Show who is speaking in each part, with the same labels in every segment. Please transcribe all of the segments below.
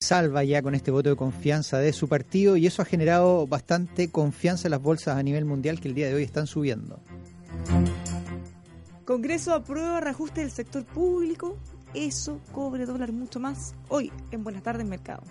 Speaker 1: salva ya con este voto de confianza de su partido y eso ha generado bastante confianza en las bolsas a nivel mundial que el día de hoy están subiendo.
Speaker 2: Congreso aprueba reajuste del sector público. Eso cobre dólar mucho más hoy en Buenas tardes Mercado.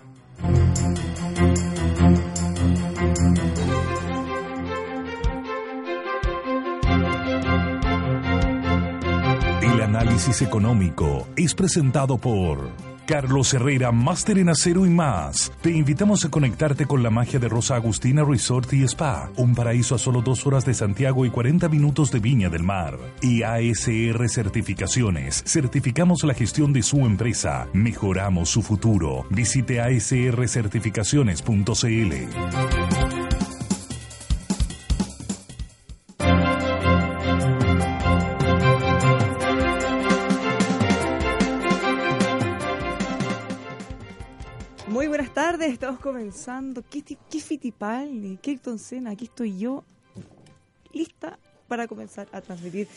Speaker 3: El análisis económico es presentado por Carlos Herrera, máster en acero y más. Te invitamos a conectarte con la magia de Rosa Agustina Resort y Spa, un paraíso a solo dos horas de Santiago y 40 minutos de Viña del Mar. Y ASR Certificaciones. Certificamos la gestión de su empresa. Mejoramos su futuro. Visite asrcertificaciones.cl.
Speaker 2: comenzando. ¿Qué, qué Fitipaldi? ¿Qué Sena? Aquí estoy yo, lista para comenzar a transmitir.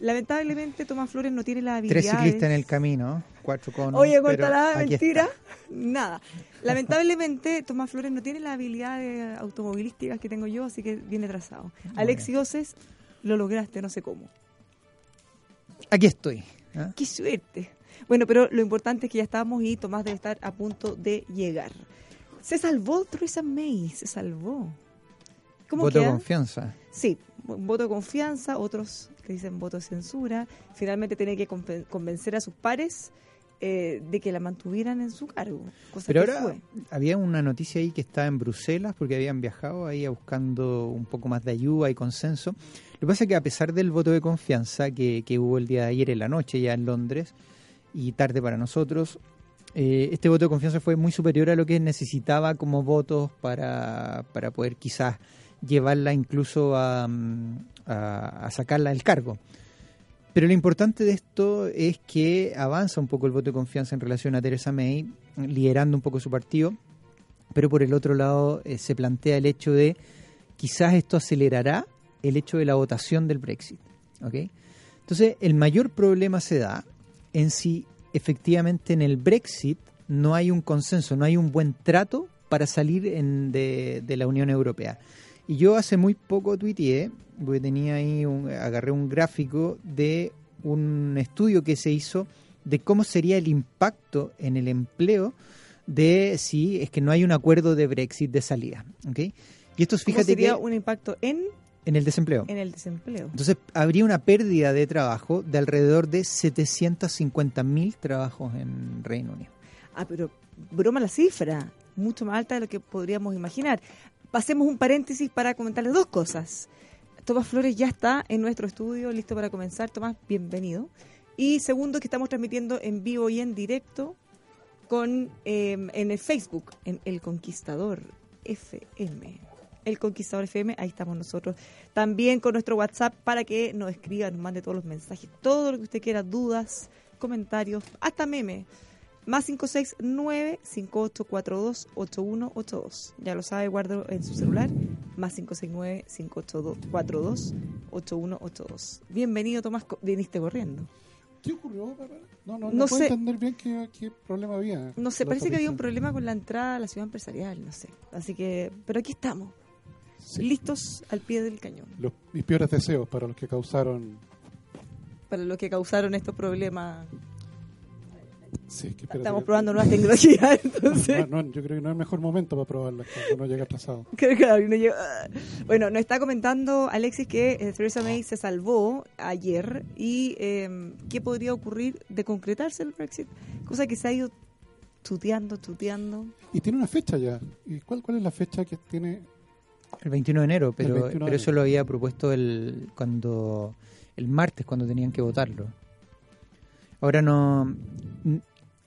Speaker 2: Lamentablemente Tomás Flores no tiene la habilidad.
Speaker 1: Tres ciclistas en el camino, cuatro con.
Speaker 2: Oye, la mentira. Nada. Lamentablemente Tomás Flores no tiene la habilidad automovilística que tengo yo, así que viene trazado. Alexi Oces, lo lograste, no sé cómo.
Speaker 1: Aquí estoy.
Speaker 2: ¿ah? Qué suerte. Bueno, pero lo importante es que ya estamos y Tomás debe estar a punto de llegar. Se salvó Theresa May, se salvó.
Speaker 1: ¿Cómo voto de confianza.
Speaker 2: Sí, voto de confianza, otros que dicen voto de censura. Finalmente tiene que convencer a sus pares eh, de que la mantuvieran en su cargo.
Speaker 1: Pero ahora había una noticia ahí que está en Bruselas porque habían viajado ahí buscando un poco más de ayuda y consenso. Lo que pasa es que a pesar del voto de confianza que, que hubo el día de ayer en la noche ya en Londres y tarde para nosotros, eh, este voto de confianza fue muy superior a lo que necesitaba como votos para, para poder quizás llevarla incluso mm, a, sacarla del cargo. Pero lo importante de esto es que avanza un poco el voto de confianza en relación a Theresa May, liderando un poco su partido, pero por el otro lado eh, se plantea el hecho de quizás esto acelerará el hecho de la votación del Brexit. ¿okay? Entonces, el mayor problema se da en si efectivamente en el Brexit no hay un consenso, no hay un buen trato para salir de, la Unión Europea. Y yo hace muy poco tuiteé, porque tenía ahí, agarré un gráfico de un estudio que se hizo de cómo sería el impacto en el empleo de si es que no hay un acuerdo de Brexit de salida. ¿okay?
Speaker 2: Y esto fíjate sería un impacto en
Speaker 1: en el desempleo.
Speaker 2: En el desempleo.
Speaker 1: Entonces, habría una pérdida de trabajo de alrededor de 750.000 trabajos en Reino Unido.
Speaker 2: Ah, pero broma la cifra, mucho más alta de lo que podríamos imaginar. Pasemos un paréntesis para comentarles dos cosas. Tomás Flores ya está en nuestro estudio, listo para comenzar. Tomás, bienvenido. Y segundo, que estamos transmitiendo en vivo y en directo con em, en el Facebook, en El Conquistador FM. El Conquistador FM, ahí estamos nosotros. También con nuestro WhatsApp para que nos escriba, nos mande todos los mensajes, todo lo que usted quiera, dudas, comentarios, hasta meme. Más 569-5842-8182. Ya lo sabe, guardo en su celular. Más 569-5842-8182. Bienvenido, Tomás. Viniste corriendo.
Speaker 4: ¿Qué ocurrió, No, no, no, puedo entender bien qué, qué, problema había.
Speaker 2: No sé, parece que había un problema con la entrada a la ciudad empresarial, no sé. Así que, pero aquí estamos listos al pie del cañón.
Speaker 4: Los, mis peores deseos para los que causaron...
Speaker 2: Para los que causaron estos problemas. Estamos probando nuevas tecnologías, entonces.
Speaker 4: yo creo que no es el mejor momento para probarlas cuando uno llega atrasado.
Speaker 2: Bueno, nos está comentando Alexis que eh, Theresa May se salvó ayer y eh, qué podría ocurrir de concretarse el Brexit, cosa que se ha ido tuteando, tuteando.
Speaker 4: Y tiene una fecha ya. ¿Y cuál, cuál es la fecha que tiene
Speaker 1: el 21 de enero, pero, pero eso lo había propuesto el, cuando el martes, cuando tenían que votarlo. Ahora no...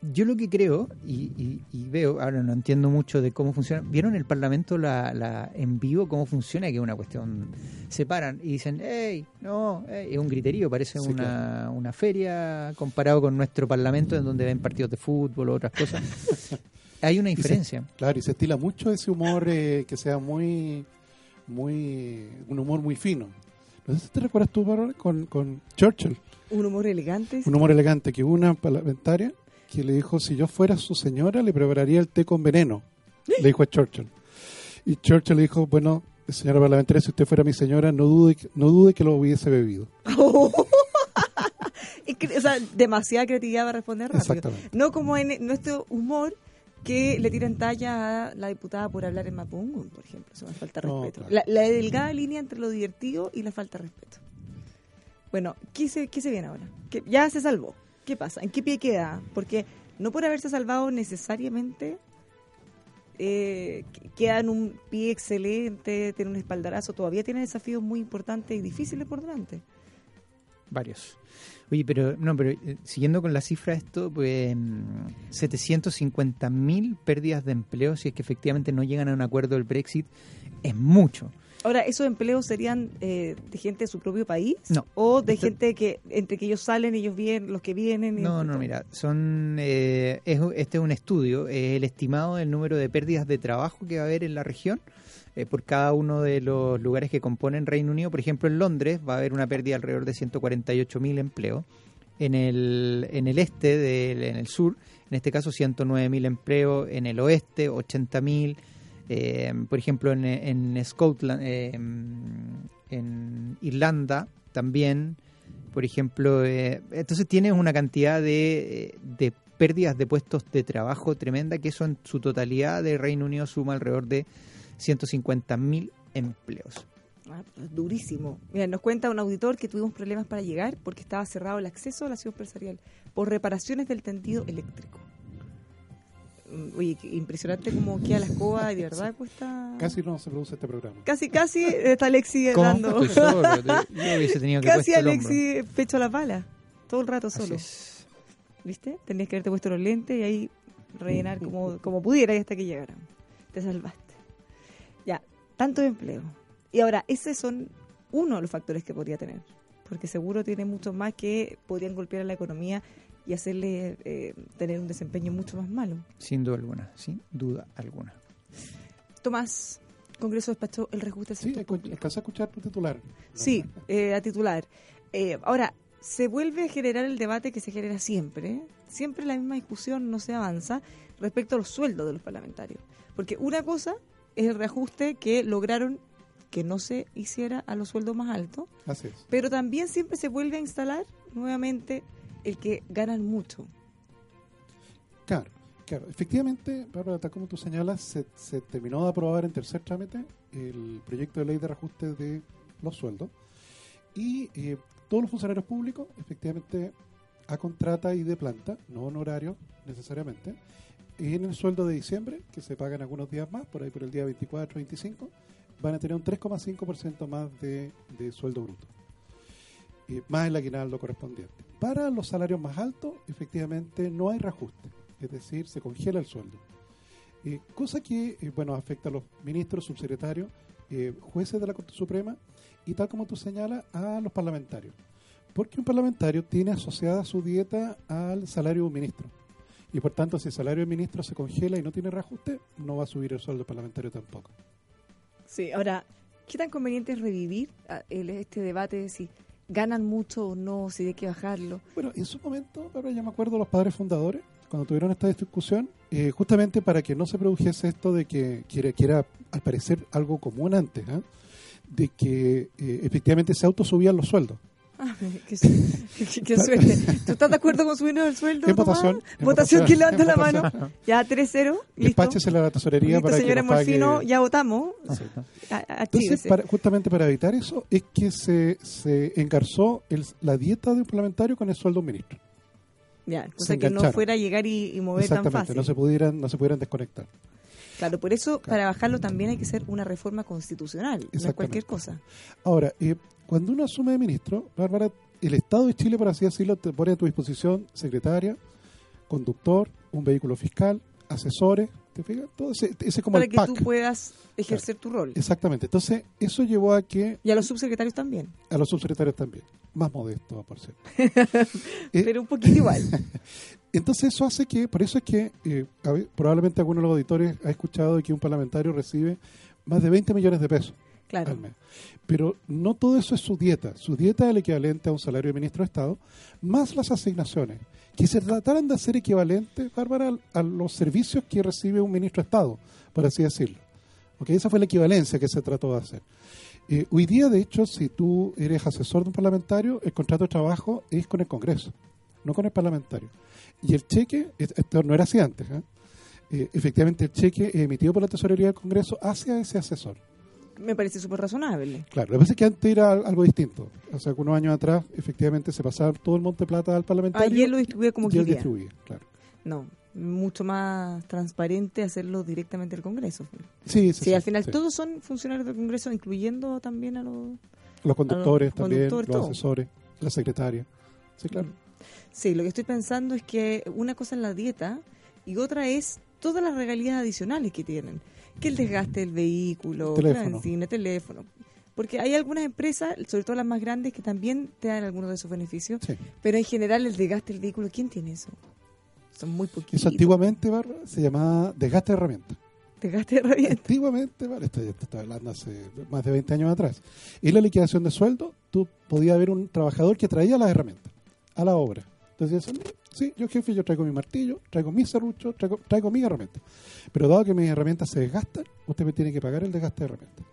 Speaker 1: yo lo que creo y, veo, ahora no entiendo mucho de cómo funciona. ¿Vieron el Parlamento la, la en vivo cómo funciona? Que es una cuestión. Se paran y dicen, hey, no, es un griterío, parece una, una feria comparado con nuestro Parlamento en donde ven partidos de fútbol o otras cosas. Hay una diferencia.
Speaker 4: claro, y se estila mucho ese humor eh, que sea muy, muy, un humor muy fino. No sé si te recuerdas tú, con, con Churchill.
Speaker 2: Un humor elegante.
Speaker 4: Un humor elegante, que una parlamentaria que le dijo, si yo fuera su señora, le prepararía el té con veneno. Le dijo a Churchill. Y Churchill le dijo, bueno, señora parlamentaria, si usted fuera mi señora, no dude, no dude que lo hubiese bebido.
Speaker 2: o sea, demasiada creatividad para responder rápido. No como en nuestro humor que le tiran talla a la diputada por hablar en Mapungun, por ejemplo. Eso me falta respeto. la, delgada línea entre lo divertido y la falta de respeto. Bueno, ¿qué se, qué se viene ahora? Ya se salvó. ¿Qué pasa? ¿En qué pie queda? Porque no por haberse salvado necesariamente eh, queda en un pie excelente, tiene un espaldarazo, todavía tiene desafíos muy importantes y difíciles por delante.
Speaker 1: Varios. Oye, pero no, pero eh, siguiendo con la cifra esto, pues 750 mil pérdidas de empleo si es que efectivamente no llegan a un acuerdo del Brexit es mucho.
Speaker 2: Ahora, ¿esos empleos serían eh, de gente de su propio país?
Speaker 1: No.
Speaker 2: ¿O de gente que entre que ellos salen, ellos vienen, los que vienen?
Speaker 1: no, no, mira, son eh, este es un estudio, es el estimado del número de pérdidas de trabajo que va a haber en la región eh, por cada uno de los lugares que componen Reino Unido. Por ejemplo, en Londres va a haber una pérdida alrededor de 148.000 empleos. En el, en el este, del, en el sur, en este caso 109.000 empleos. En el oeste, 80.000 eh, por ejemplo, en, en Scotland, eh, en Irlanda también, por ejemplo, eh, entonces tienes una cantidad de, de, pérdidas de puestos de trabajo tremenda que eso en su totalidad de Reino Unido suma alrededor de 150.000 empleos.
Speaker 2: Ah, durísimo. Mira, nos cuenta un auditor que tuvimos problemas para llegar porque estaba cerrado el acceso a la ciudad empresarial por reparaciones del tendido eléctrico. Mm, oye, impresionante como queda la escoba y de verdad cuesta...
Speaker 4: Casi no se produce este programa.
Speaker 2: Casi, casi está Alexi dando... casi Alexi pecho a la pala. Todo el rato solo. ¿Viste? Tenías que haberte puesto los lentes y ahí rellenar como, como pudiera y hasta que llegara. Te salvaste. Tanto empleo. Y ahora, esos son uno de los factores que podría tener. Porque seguro tiene muchos más que podrían golpear a la economía y hacerle eh, tener un desempeño mucho más malo.
Speaker 1: Sin duda alguna, sin duda alguna.
Speaker 2: Tomás, Congreso despachó el reajuste
Speaker 4: Sí, alcanza a escuchar tu titular.
Speaker 2: Sí, eh, a titular. Eh, ahora, se vuelve a generar el debate que se genera siempre, siempre la misma discusión no se avanza respecto a los sueldos de los parlamentarios. Porque una cosa es el reajuste que lograron que no se hiciera a los sueldos más altos,
Speaker 4: Así es.
Speaker 2: pero también siempre se vuelve a instalar nuevamente el que ganan mucho.
Speaker 4: Claro, claro. Efectivamente, Bárbara, tal como tú señalas, se, terminó de aprobar en tercer trámite el proyecto de ley de reajuste de los sueldos y eh, todos los funcionarios públicos, efectivamente, a contrata y de planta, no honorario necesariamente, en el sueldo de diciembre, que se pagan algunos días más, por ahí por el día 24 25, van a tener un 3,5% más de, sueldo bruto más el aguinaldo correspondiente. Para los salarios más altos, efectivamente, no hay reajuste, es decir, se congela el sueldo. Cosa que, eh, bueno, afecta a los ministros, subsecretarios, eh, jueces de la Corte Suprema y tal como tú señalas, a los parlamentarios. Porque un parlamentario tiene asociada su dieta al salario de un ministro. Y por tanto, si el salario del ministro se congela y no tiene reajuste, no va a subir el sueldo parlamentario tampoco.
Speaker 2: Sí, ahora, ¿qué tan conveniente es revivir ah, este debate de si ganan mucho o no, si hay que bajarlo.
Speaker 4: Bueno, en su momento, ya me acuerdo los padres fundadores, cuando tuvieron esta discusión, eh, justamente para que no se produjese esto de que quiera, quiera al parecer algo común antes, ¿eh? de que eh, efectivamente se autosubían los sueldos.
Speaker 2: Ah, qué, suerte. ¿Tú estás de acuerdo con subirnos el sueldo?
Speaker 4: En votación.
Speaker 2: votación, que levanta la mano. Ya 3-0.
Speaker 4: Despáchese la tesorería para
Speaker 2: señora
Speaker 4: que
Speaker 2: Morfino, ya votamos.
Speaker 4: Entonces, justamente para evitar eso, es que se, se engarzó el, la dieta de un parlamentario con el sueldo de un ministro.
Speaker 2: Ya, cosa que no fuera a llegar y, y mover tan fácil.
Speaker 4: no se pudieran, no se pudieran desconectar.
Speaker 2: Claro, por eso para bajarlo también hay que hacer una reforma constitucional, no es cualquier cosa.
Speaker 4: Ahora, eh, cuando uno asume de ministro, Bárbara, el Estado de Chile, por así decirlo, te pone a tu disposición secretaria, conductor, un vehículo fiscal, asesores, ¿te fijas? Todo ese, ese como
Speaker 2: para
Speaker 4: el
Speaker 2: que
Speaker 4: pack.
Speaker 2: tú puedas ejercer tu rol.
Speaker 4: Exactamente. Entonces, eso llevó a que
Speaker 2: Y a los subsecretarios también,
Speaker 4: a los subsecretarios también, más modestos, por cierto. Eh,
Speaker 2: pero un poquito igual.
Speaker 4: Entonces eso hace que, por eso es que eh, probablemente alguno de los auditores ha escuchado que un parlamentario recibe más de 20 millones de pesos
Speaker 2: Claro.
Speaker 4: Pero no todo eso es su dieta. Su dieta es el equivalente a un salario de ministro de Estado, más las asignaciones, que se trataran de hacer equivalentes, Bárbara, a los servicios que recibe un ministro de Estado, por así decirlo. ¿Ok? Esa fue la equivalencia que se trató de hacer. Eh, hoy día, de hecho, si tú eres asesor de un parlamentario, el contrato de trabajo es con el Congreso, no con el parlamentario. Y el cheque, es- esto no era así antes, ¿eh? Eh, efectivamente el cheque emitido por la Tesorería del Congreso hacia ese asesor.
Speaker 2: Me parece súper razonable.
Speaker 4: Claro, lo que pasa es que antes era al- algo distinto. O sea, que unos años atrás, efectivamente, se pasaba todo el monte plata al parlamentario.
Speaker 2: Ayer lo distribuía como
Speaker 4: y él
Speaker 2: quería.
Speaker 4: distribuía, claro.
Speaker 2: No, mucho más transparente hacerlo directamente al Congreso.
Speaker 4: Sí, sí,
Speaker 2: Sí, al final
Speaker 4: sí.
Speaker 2: todos son funcionarios del Congreso, incluyendo también a los...
Speaker 4: Los conductores
Speaker 2: los
Speaker 4: también,
Speaker 2: conductores,
Speaker 4: los
Speaker 2: todo.
Speaker 4: asesores, la secretaria. Sí, claro.
Speaker 2: Sí, lo que estoy pensando es que una cosa es la dieta y otra es todas las regalías adicionales que tienen. Que el desgaste del vehículo, la
Speaker 4: Teléfono.
Speaker 2: benzina, teléfono. Porque hay algunas empresas, sobre todo las más grandes, que también te dan algunos de esos beneficios,
Speaker 4: Sí.
Speaker 2: pero en general el desgaste del vehículo, ¿quién tiene eso? Son muy poquitos.
Speaker 4: Eso antiguamente, Bárbara, se llamaba desgaste de herramientas.
Speaker 2: Desgaste de herramientas.
Speaker 4: Antiguamente, esto ya te estoy hablando hace más de 20 años atrás. En la liquidación de sueldo, tú podías ver un trabajador que traía las herramientas a la obra. Entonces, decían, sí, yo jefe, yo traigo mi martillo, traigo mi serrucho, traigo, traigo mis herramientas. Pero dado que mis herramientas se desgastan, usted me tiene que pagar el desgaste de herramientas.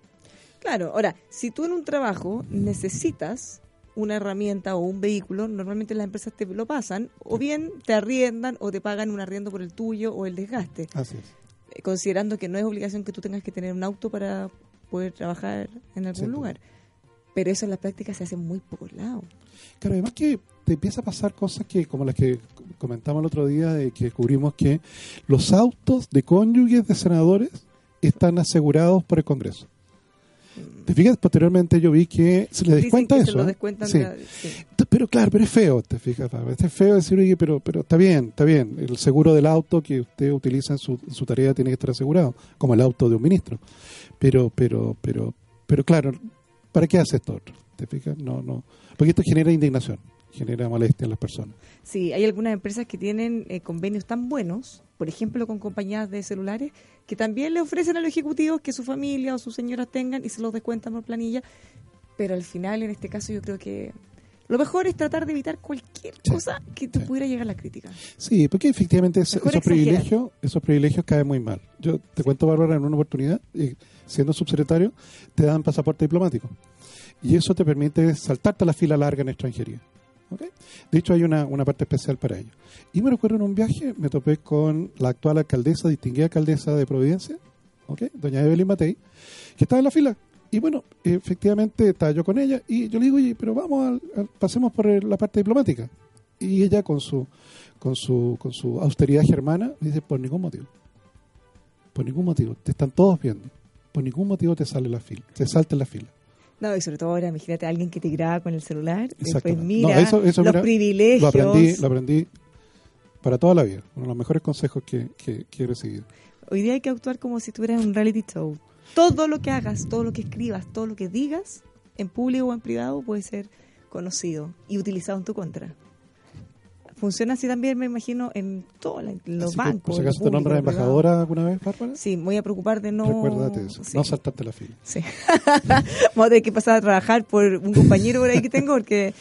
Speaker 2: Claro, ahora, si tú en un trabajo necesitas una herramienta o un vehículo, normalmente las empresas te lo pasan, o bien te arriendan o te pagan un arriendo por el tuyo o el desgaste,
Speaker 4: Así es.
Speaker 2: eh, considerando que no es obligación que tú tengas que tener un auto para poder trabajar en algún lugar. Pero eso en la práctica se hace en muy pocos lados.
Speaker 4: Claro, además que te empieza a pasar cosas que, como las que comentamos el otro día, de que descubrimos que los autos de cónyuges de senadores están asegurados por el Congreso. ¿Te fijas? Posteriormente yo vi que se le descuenta
Speaker 2: que
Speaker 4: eso.
Speaker 2: se lo
Speaker 4: ¿eh?
Speaker 2: descuentan
Speaker 4: Sí. Pero claro, pero es feo, te fijas. Es feo decir, oye, pero, pero está bien, está bien. El seguro del auto que usted utiliza en su, en su tarea tiene que estar asegurado, como el auto de un ministro. Pero, pero, pero, pero claro, ¿para qué hace esto otro? ¿Te fijas? No, no. Porque esto genera indignación, genera molestia en las personas.
Speaker 2: Sí, hay algunas empresas que tienen eh, convenios tan buenos, por ejemplo con compañías de celulares, que también le ofrecen a los ejecutivos que su familia o sus señoras tengan y se los descuentan por planilla. Pero al final, en este caso, yo creo que lo mejor es tratar de evitar cualquier
Speaker 4: Sí,
Speaker 2: cosa que te
Speaker 4: sí.
Speaker 2: pudiera llegar a la crítica.
Speaker 4: Sí, porque efectivamente es- esos privilegios, esos privilegios caen muy mal. Yo te cuento, Bárbara, en una oportunidad, eh, siendo subsecretario, te dan pasaporte diplomático. Y eso te permite saltarte la fila larga en extranjería. ¿ok? De hecho, hay una, una parte especial para ello. Y me recuerdo en un viaje, me topé con la actual alcaldesa, distinguida alcaldesa de Providencia, ¿ok? doña Evelyn Matei, que estaba en la fila. Y bueno, efectivamente estaba yo con ella y yo le digo, oye, pero vamos, al- al- pasemos por la parte diplomática. Y ella con su, con su, con su austeridad germana dice, por ningún motivo. Por ningún motivo. Te están todos viendo. Por ningún motivo te sale la fila, te salta la fila.
Speaker 2: No, y sobre todo ahora, imagínate a alguien que te graba con el celular, después mira
Speaker 4: No, eso- eso,
Speaker 2: los
Speaker 4: mira,
Speaker 2: privilegios.
Speaker 4: Lo aprendí, lo aprendí para toda la vida. Uno de los mejores consejos que, que, que he recibido.
Speaker 2: Hoy día hay que actuar como si estuvieras en un reality show. Todo lo que hagas, todo lo que escribas, todo lo que digas, en público o en privado, puede ser conocido y utilizado en tu contra. Funciona así también, me imagino, en todos la- los
Speaker 4: Así
Speaker 2: bancos.
Speaker 4: por si acaso te nombras embajadora alguna vez, Bárbara,
Speaker 2: Sí, me voy a preocupar de no...
Speaker 4: recuérdate eso.
Speaker 2: Sí,
Speaker 4: No saltarte la fila.
Speaker 2: sí. Vamos a tener que pasar a trabajar por un compañero por ahí que tengo, porque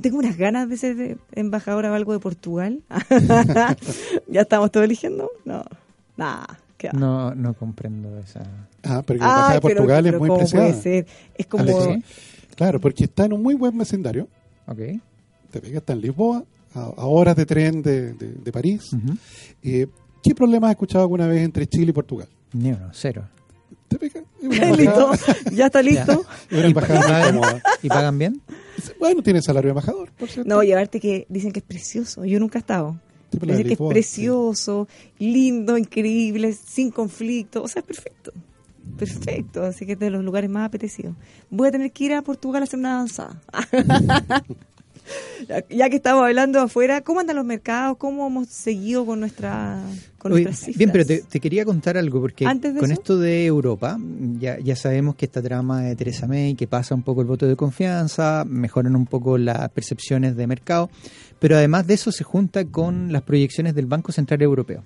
Speaker 2: tengo unas ganas de ser embajadora o algo de Portugal. ¿Ya estamos todos eligiendo? No, nada.
Speaker 1: No, no comprendo esa.
Speaker 4: Ah, pero que la embajada de Portugal
Speaker 2: pero
Speaker 4: es muy
Speaker 2: ¿cómo
Speaker 4: preciada.
Speaker 2: puede ser? Es como...
Speaker 4: Claro, porque está en un muy buen vecindario.
Speaker 1: Ok.
Speaker 4: Te pega, está en Lisboa, a, a horas de tren de, de- de París. Eh, ¿Qué problemas has escuchado alguna vez entre Chile y Portugal?
Speaker 1: Ni uno, cero.
Speaker 4: ¿Te embajada,
Speaker 2: ¿Ya está listo?
Speaker 1: ¿Y pagan bien?
Speaker 4: Bueno, tiene salario de embajador, por cierto.
Speaker 2: No, llevarte que dicen que es precioso. Yo nunca he estado. Dicen que es precioso, lindo, increíble, sin conflicto. O sea, es perfecto. Perfecto. Así que es de los lugares más apetecidos. Voy a tener que ir a Portugal a hacer una avanzada. Ya- que estamos hablando afuera, ¿cómo andan los mercados? ¿Cómo hemos seguido con nuestra con
Speaker 1: Oye,
Speaker 2: nuestras cifras?
Speaker 1: bien, pero te, te quería contar algo, porque con
Speaker 2: eso.
Speaker 1: esto de Europa, ya, ya sabemos que esta trama de Teresa May, que pasa un poco el voto de confianza, mejoran un poco las percepciones de mercado, pero además de eso se junta con las proyecciones del Banco Central Europeo.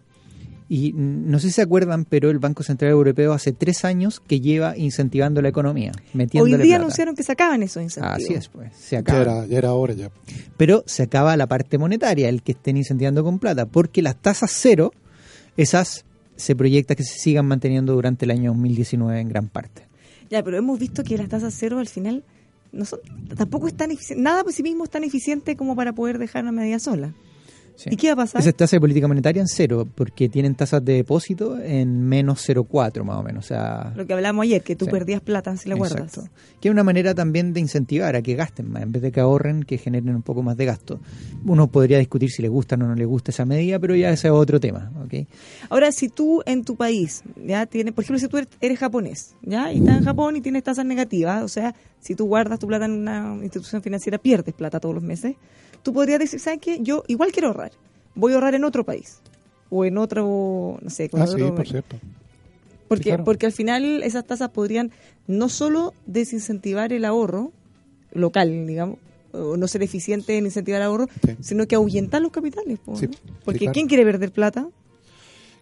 Speaker 1: Y no sé si se acuerdan, pero el Banco Central Europeo hace tres años que lleva incentivando la economía,
Speaker 2: Hoy día
Speaker 1: plata.
Speaker 2: anunciaron que sacaban esos incentivos.
Speaker 1: Así es, pues, se
Speaker 4: Ya era, ya era hora ya.
Speaker 1: pero se acaba la parte monetaria, el que estén incentivando con plata, porque las tasas cero, esas se proyecta que se sigan manteniendo durante el año 2019 en gran parte.
Speaker 2: Ya, pero hemos visto que las tasas cero al final no son, tampoco es tan eficiente, nada por sí mismo es tan eficiente como para poder dejar una medida sola.
Speaker 1: Sí.
Speaker 2: ¿Y qué va a pasar?
Speaker 1: Esa es tasa de política monetaria en cero, porque tienen tasas de depósito en menos 0,4 más o menos. O sea,
Speaker 2: Lo que hablamos ayer, que tú
Speaker 1: Sí.
Speaker 2: perdías plata si la guardas.
Speaker 1: Exacto. Que es una manera también de incentivar a que gasten más, en vez de que ahorren, que generen un poco más de gasto. Uno podría discutir si le gusta o no le gusta esa medida, pero ya ese es otro tema. ¿ok?
Speaker 2: Ahora, si tú en tu país, ya tienes, por ejemplo, si tú eres, eres japonés, ya, y estás en Japón y tienes tasas negativas, o sea, si tú guardas tu plata en una institución financiera, pierdes plata todos los meses, tú podrías decir, ¿sabes qué? Yo igual quiero ahorrar, voy a ahorrar en otro país, o en otro, no sé, con
Speaker 4: Ah, sí, por cierto.
Speaker 2: porque,
Speaker 4: Sí, claro.
Speaker 2: porque al final esas tasas podrían no solo desincentivar el ahorro local, digamos, o no ser eficiente en incentivar el ahorro,
Speaker 4: Sí.
Speaker 2: sino que ahuyentar los capitales. Porque
Speaker 4: claro.
Speaker 2: ¿quién quiere perder plata?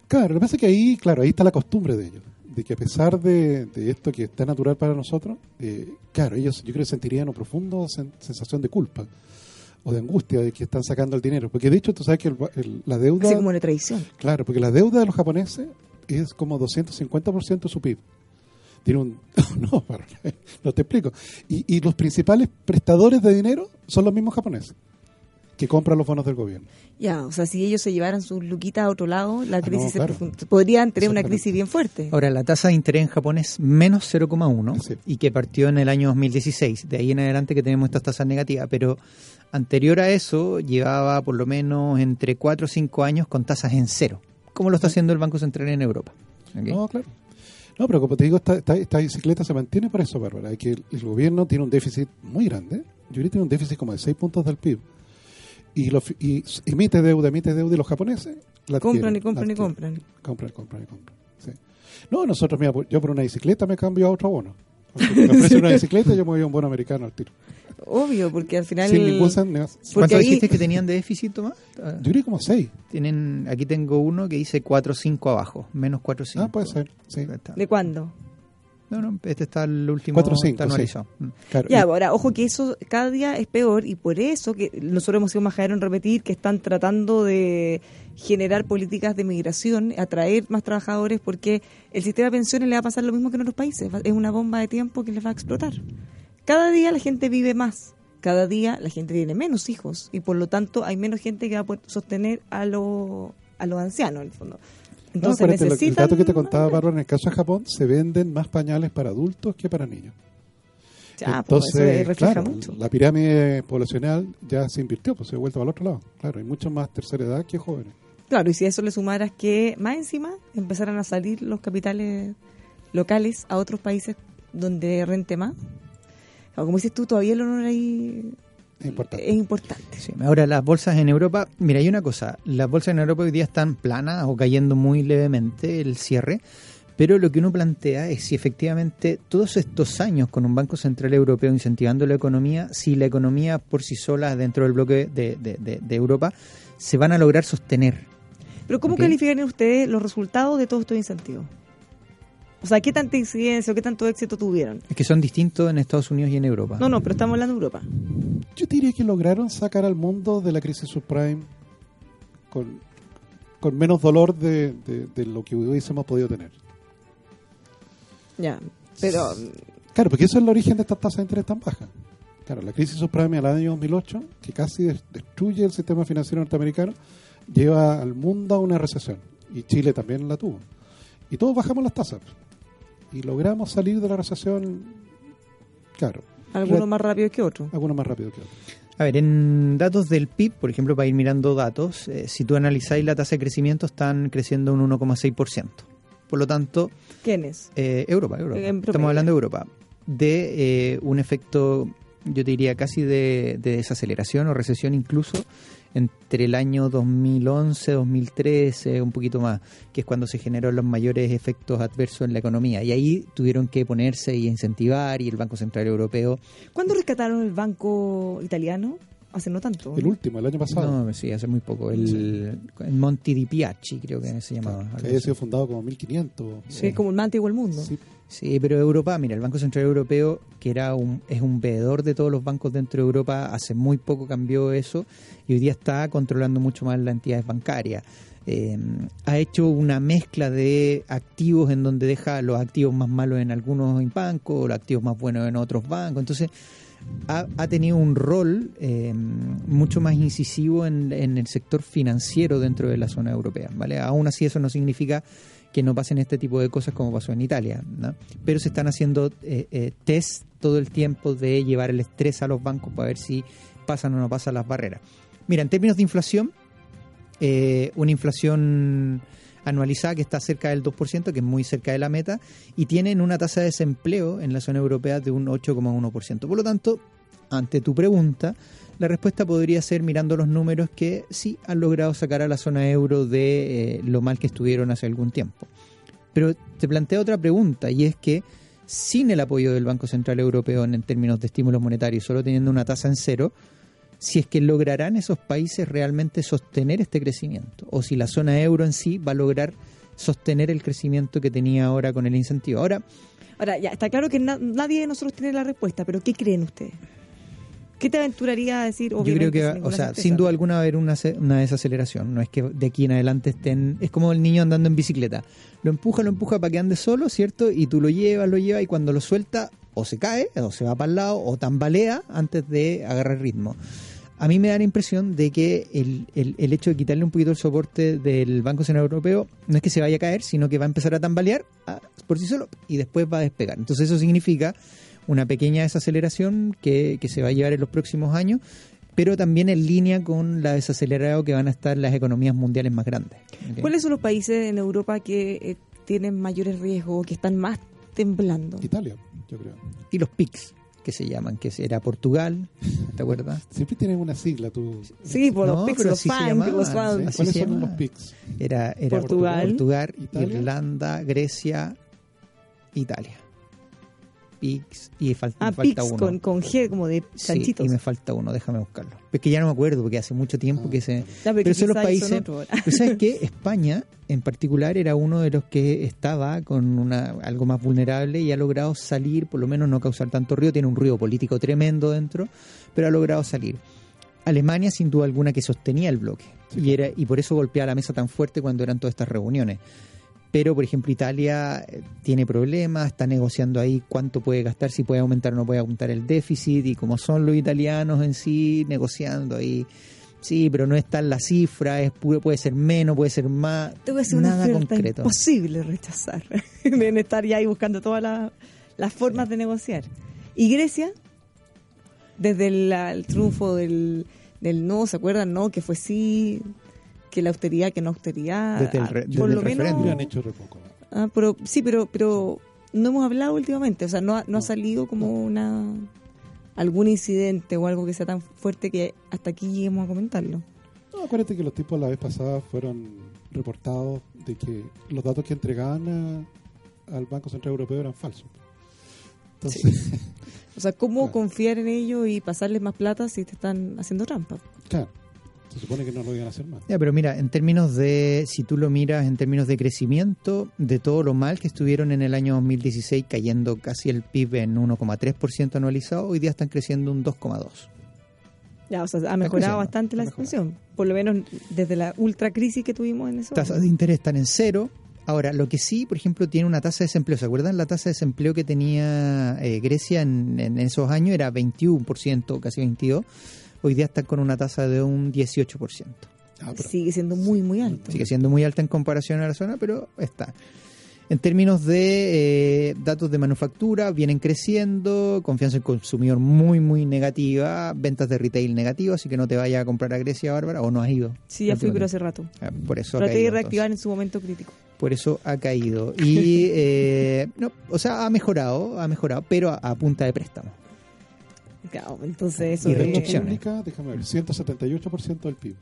Speaker 4: Claro, lo que pasa es que ahí, claro, ahí está la costumbre de ellos. De que a pesar de, de esto que está natural para nosotros, eh, claro, ellos yo creo que sentirían una profunda sen- sensación de culpa o de angustia de que están sacando el dinero. Porque de hecho, tú sabes que el- el- la deuda...
Speaker 2: Así como una tradición.
Speaker 4: Claro, porque la deuda de los japoneses es como 250% de su PIB. Tiene un... No, no te explico. Y, y los principales prestadores de dinero son los mismos japoneses, que compran los bonos del gobierno.
Speaker 2: Ya, o sea, si ellos se llevaran sus luquitas a otro lado, la
Speaker 4: Ah, no,
Speaker 2: crisis se podrían tener una crisis bien fuerte.
Speaker 1: Ahora, la tasa de interés en Japón es menos 0,1
Speaker 4: Sí.
Speaker 1: y que partió en el año 2016. De ahí en adelante que tenemos estas tasas negativas, pero anterior a eso llevaba por lo menos entre 4 o 5 años con tasas en cero, como lo está haciendo el Banco Central en Europa.
Speaker 4: No, claro. No, pero como te digo, esta, esta, esta bicicleta se mantiene por eso, Bárbara. Es que el, el gobierno tiene un déficit muy grande. Yo creo que tiene un déficit como de 6 puntos del PIB. Y, lo, y emite deuda, emite deuda y los japoneses la
Speaker 2: compran
Speaker 4: adquieren,
Speaker 2: y compran
Speaker 4: la
Speaker 2: y
Speaker 4: adquieren.
Speaker 2: compran.
Speaker 4: Compran, compran y compran. Sí. No, nosotros, mira, yo por una bicicleta me cambio a otro bono. Me ofrecen una bicicleta y yo me voy a un bono americano al tiro.
Speaker 2: Obvio, porque al final...
Speaker 4: Sin ningún sen-
Speaker 2: Porque
Speaker 1: ¿Cuánto
Speaker 2: ahí-
Speaker 1: dijiste que tenían de déficit, Tomás? Ah,
Speaker 4: Yo que como 6.
Speaker 1: Tienen, aquí tengo uno que dice 4,5 abajo, menos 4,5.
Speaker 4: Ah, puede ser. Sí.
Speaker 2: ¿De cuándo?
Speaker 1: No, no, este está el último.
Speaker 4: 4,5,
Speaker 1: está anualizado. Mm.
Speaker 4: Claro.
Speaker 2: Ya,
Speaker 4: Y-
Speaker 2: ahora, ojo que eso cada día es peor y por eso que nosotros hemos sido majaderos en repetir que están tratando de generar políticas de migración, atraer más trabajadores porque el sistema de pensiones le va a pasar lo mismo que en otros países, es una bomba de tiempo que les va a explotar. Cada día la gente vive más, cada día la gente tiene menos hijos y por lo tanto hay menos gente que va a poder sostener a, los a los ancianos en el fondo.
Speaker 4: No,
Speaker 2: Entonces
Speaker 4: el dato que te contaba, Bárbara, en el caso de Japón, se venden más pañales para adultos que para niños.
Speaker 2: Ya, pues, eso refleja
Speaker 4: claro,
Speaker 2: mucho.
Speaker 4: la pirámide poblacional ya se invirtió, pues se ha vuelto al otro lado. Claro, hay mucha más tercera edad que jóvenes.
Speaker 2: Claro, y si a eso le sumaras que más encima empezaran a salir los capitales locales a otros países donde rente más. Como dices tú, todavía el honor ahí
Speaker 4: Es importante.
Speaker 2: es importante.
Speaker 1: Sí, ahora las bolsas en Europa, mira, hay una cosa, las bolsas en Europa hoy día están planas o cayendo muy levemente el cierre, pero lo que uno plantea es si efectivamente todos estos años con un Banco Central Europeo incentivando la economía, si la economía por sí sola dentro del bloque de, de- de- de Europa se van a lograr sostener.
Speaker 2: Pero ¿cómo
Speaker 1: Ok.
Speaker 2: calificarían ustedes los resultados de todos estos incentivos? O sea, ¿qué tanta incidencia o qué tanto éxito tuvieron?
Speaker 1: Es que son distintos en Estados Unidos y en Europa.
Speaker 2: No, no, pero estamos hablando de Europa.
Speaker 4: Yo diría que lograron sacar al mundo de la crisis subprime con, con menos dolor de, de- de lo que hubiésemos podido tener.
Speaker 2: Ya, pero
Speaker 4: Claro, porque eso es el origen de estas tasas de interés tan bajas. Claro, la crisis subprime al año 2008, que casi des- destruye el sistema financiero norteamericano, lleva al mundo a una recesión. Y Chile también la tuvo. Y todos bajamos las tasas. Y logramos salir de la recesión, claro,
Speaker 2: algunos más rápidos que otros.
Speaker 4: algunos más rápido que otros.
Speaker 1: A ver, en datos del PIB, por ejemplo, para ir mirando datos, eh, si tú analizáis la tasa de crecimiento, están creciendo un 1,6%. Por lo tanto,
Speaker 2: ¿Quiénes?
Speaker 1: eh, Europa, Europa.
Speaker 2: En promedio.
Speaker 1: estamos hablando de Europa, de eh, un efecto yo te diría casi de, de desaceleración o recesión incluso, entre el año 2011, 2013, un poquito más, que es cuando se generaron los mayores efectos adversos en la economía. Y ahí tuvieron que ponerse y incentivar, y el Banco Central Europeo.
Speaker 2: ¿Cuándo rescataron el banco italiano? Hace no tanto.
Speaker 4: El último, el año pasado.
Speaker 1: No, sí, hace muy poco. El, el Monti di Piacci, creo que se llamaba.
Speaker 4: que había
Speaker 1: así.
Speaker 4: sido fundado como 1500.
Speaker 2: Sí, como el más antiguo del mundo.
Speaker 4: Sí,
Speaker 1: Sí, pero Europa, mira, el Banco Central Europeo, que era un, es un veedor de todos los bancos dentro de Europa, hace muy poco cambió eso y hoy día está controlando mucho más las entidades bancarias. Eh, ha hecho una mezcla de activos en donde deja los activos más malos en algunos bancos, los activos más buenos en otros bancos. Entonces, ha, tenido un rol eh, mucho más incisivo en, en el sector financiero dentro de la zona europea. ¿vale? Aún así, eso no significa que no pasen este tipo de cosas como pasó en Italia. ¿no? Pero se están haciendo eh, eh, test todo el tiempo de llevar el estrés a los bancos para ver si pasan o no pasan las barreras. Mira, en términos de inflación, eh, una inflación anualizada que está cerca del 2%, que es muy cerca de la meta, y tienen una tasa de desempleo en la zona europea de un 8,1%. Por lo tanto, ante tu pregunta, la respuesta podría ser mirando los números que sí han logrado sacar a la zona euro de eh, lo mal que estuvieron hace algún tiempo. Pero te planteo otra pregunta y es que sin el apoyo del Banco Central Europeo en, términos de estímulos monetarios, solo teniendo una tasa en cero, si es que lograrán esos países realmente sostener este crecimiento o si la zona euro en sí va a lograr sostener el crecimiento que tenía ahora con el incentivo. Ahora,
Speaker 2: Ahora, ya está claro que na- nadie de nosotros tiene la respuesta, pero ¿qué creen ustedes? ¿Qué te aventuraría a decir?
Speaker 1: Yo creo que, o sea,
Speaker 2: certeza.
Speaker 1: sin duda alguna va a haber una, una desaceleración. No es que de aquí en adelante estén. Es como el niño andando en bicicleta. Lo empuja, lo empuja para que ande solo, ¿cierto? Y tú lo llevas, lo llevas y cuando lo suelta, o se cae, o se va para el lado, o tambalea antes de agarrar ritmo. A mí me da la impresión de que el, el- el hecho de quitarle un poquito el soporte del Banco Central Europeo no es que se vaya a caer, sino que va a empezar a tambalear ah, por sí solo y después va a despegar. Entonces eso significa una pequeña desaceleración que, que se va a llevar en los próximos años, pero también en línea con la desacelerado que van a estar las economías mundiales más grandes.
Speaker 2: ¿Cuáles son los países en Europa que eh, tienen mayores riesgos, que están más temblando?
Speaker 4: Italia, yo creo.
Speaker 1: Y los PICs, que se llaman, que era Portugal, ¿te acuerdas?
Speaker 4: Siempre tienen una sigla. Tú.
Speaker 2: Sí, por
Speaker 1: No,
Speaker 2: los PICs, los
Speaker 1: así se
Speaker 2: FANC,
Speaker 1: llamaban,
Speaker 2: los
Speaker 1: sí.
Speaker 2: FANC.
Speaker 1: Así
Speaker 4: ¿Cuáles
Speaker 1: se
Speaker 4: son los PICs?
Speaker 1: Era, era
Speaker 2: Portugal.
Speaker 1: Irlanda, Grecia, Italia. Y fal-
Speaker 2: Ah,
Speaker 1: falta
Speaker 2: PICs
Speaker 1: uno.
Speaker 2: con, con G, como de
Speaker 1: Sí,
Speaker 2: chanchitos.
Speaker 1: y me falta uno, déjame buscarlo. Es que ya no me acuerdo porque hace mucho tiempo
Speaker 4: Ah,
Speaker 1: que se...
Speaker 2: Ya, pero
Speaker 1: Pero
Speaker 2: que
Speaker 1: son los
Speaker 2: son
Speaker 1: países... Pero ¿sabes qué? España, en particular, era uno de los que estaba con una algo más vulnerable y ha logrado salir, por lo menos no causar tanto ruido. Tiene un ruido político tremendo dentro, pero ha logrado salir. Alemania, sin duda alguna, que sostenía el bloque. Y, era, y por eso golpeaba la mesa tan fuerte cuando eran todas estas reuniones. Pero, por ejemplo, Italia eh, tiene problemas, está negociando ahí cuánto puede gastar, si puede aumentar o no puede aumentar el déficit, y como son los italianos en sí, negociando ahí. Sí, pero no está en la cifra, es, pu- puede ser menos, puede ser más,
Speaker 2: una
Speaker 1: nada
Speaker 2: oferta
Speaker 1: concreto.
Speaker 2: imposible rechazar. Deben estar ya ahí buscando todas las, las formas de negociar. ¿Y Grecia? Desde el, el triunfo del, del no, ¿se acuerdan? No, que fue sí, que la austeridad, que no austeridad.
Speaker 1: Desde el re- desde
Speaker 2: por
Speaker 1: el
Speaker 2: lo menos.
Speaker 1: referéndum.
Speaker 4: Le han hecho poco.
Speaker 2: Ah, pero, sí, pero, pero no hemos hablado últimamente. O sea, no ha, no ha
Speaker 4: No,
Speaker 2: salido como una algún incidente o algo que sea tan fuerte que hasta aquí lleguemos a comentarlo.
Speaker 4: No, acuérdate que los tipos la vez pasada fueron reportados de que los datos que entregaban a- al Banco Central Europeo eran falsos. Entonces,
Speaker 2: O sea, ¿cómo
Speaker 4: Claro.
Speaker 2: confiar en ellos y pasarles más plata si te están haciendo trampa?
Speaker 4: claro, se supone que no lo iban a hacer más.
Speaker 1: Ya, pero mira, en términos de, si tú lo miras en términos de crecimiento, de todo lo mal que estuvieron en el año 2016, cayendo casi el PIB en 1,3% anualizado, hoy día están creciendo un 2,2%.
Speaker 2: Ya, o sea, ha mejorado bastante la situación. Por lo menos desde la ultra crisis que tuvimos en eso.
Speaker 1: tasas de interés están en cero. Ahora, lo que sí, por ejemplo, tiene una tasa de desempleo. ¿Se acuerdan? La tasa de desempleo que tenía eh, Grecia en, en esos años era 21%, casi 22%. Hoy día están con una tasa de un 18%.
Speaker 4: Ah,
Speaker 2: Sigue siendo muy, muy alto.
Speaker 1: Sigue siendo muy alta en comparación a la zona, pero está. En términos de eh, datos de manufactura, vienen creciendo, confianza del consumidor muy, muy negativa, ventas de retail negativas, así que no te vayas a comprar a Grecia, Bárbara, o no has ido.
Speaker 2: Sí, ya fui, pero hace rato.
Speaker 1: Ah, Por eso ha
Speaker 2: Traté de
Speaker 1: caído,
Speaker 2: reactivar
Speaker 1: entonces.
Speaker 2: en su momento crítico.
Speaker 1: Por eso ha caído. Y, eh, no, o sea, ha mejorado, ha mejorado, pero a, a punta de préstamo.
Speaker 2: Claro, entonces eso
Speaker 1: Y
Speaker 2: es
Speaker 1: restricciones.
Speaker 4: pública, déjame ver, 178% del PIB.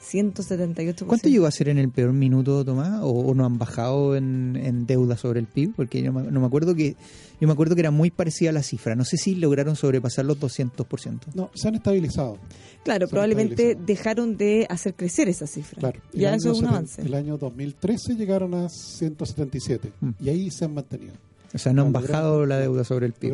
Speaker 2: 178%.
Speaker 1: ¿Cuánto llegó a ser en el peor minuto, Tomás? ¿O, o no han bajado en, en deuda sobre el PIB? Porque yo me- no me acuerdo que yo me acuerdo que era muy parecida a la cifra. No sé si lograron sobrepasar los 200%.
Speaker 4: No, se han estabilizado.
Speaker 2: Claro,
Speaker 4: Se
Speaker 2: probablemente
Speaker 4: estabilizado.
Speaker 2: dejaron de hacer crecer esa cifra.
Speaker 4: Claro.
Speaker 2: Ya eso es un avance.
Speaker 4: El año 2013 llegaron a 177
Speaker 1: Mm.
Speaker 4: y ahí se han mantenido.
Speaker 1: O sea, no han
Speaker 4: No,
Speaker 1: bajado
Speaker 4: lograron-
Speaker 1: la deuda sobre el PIB.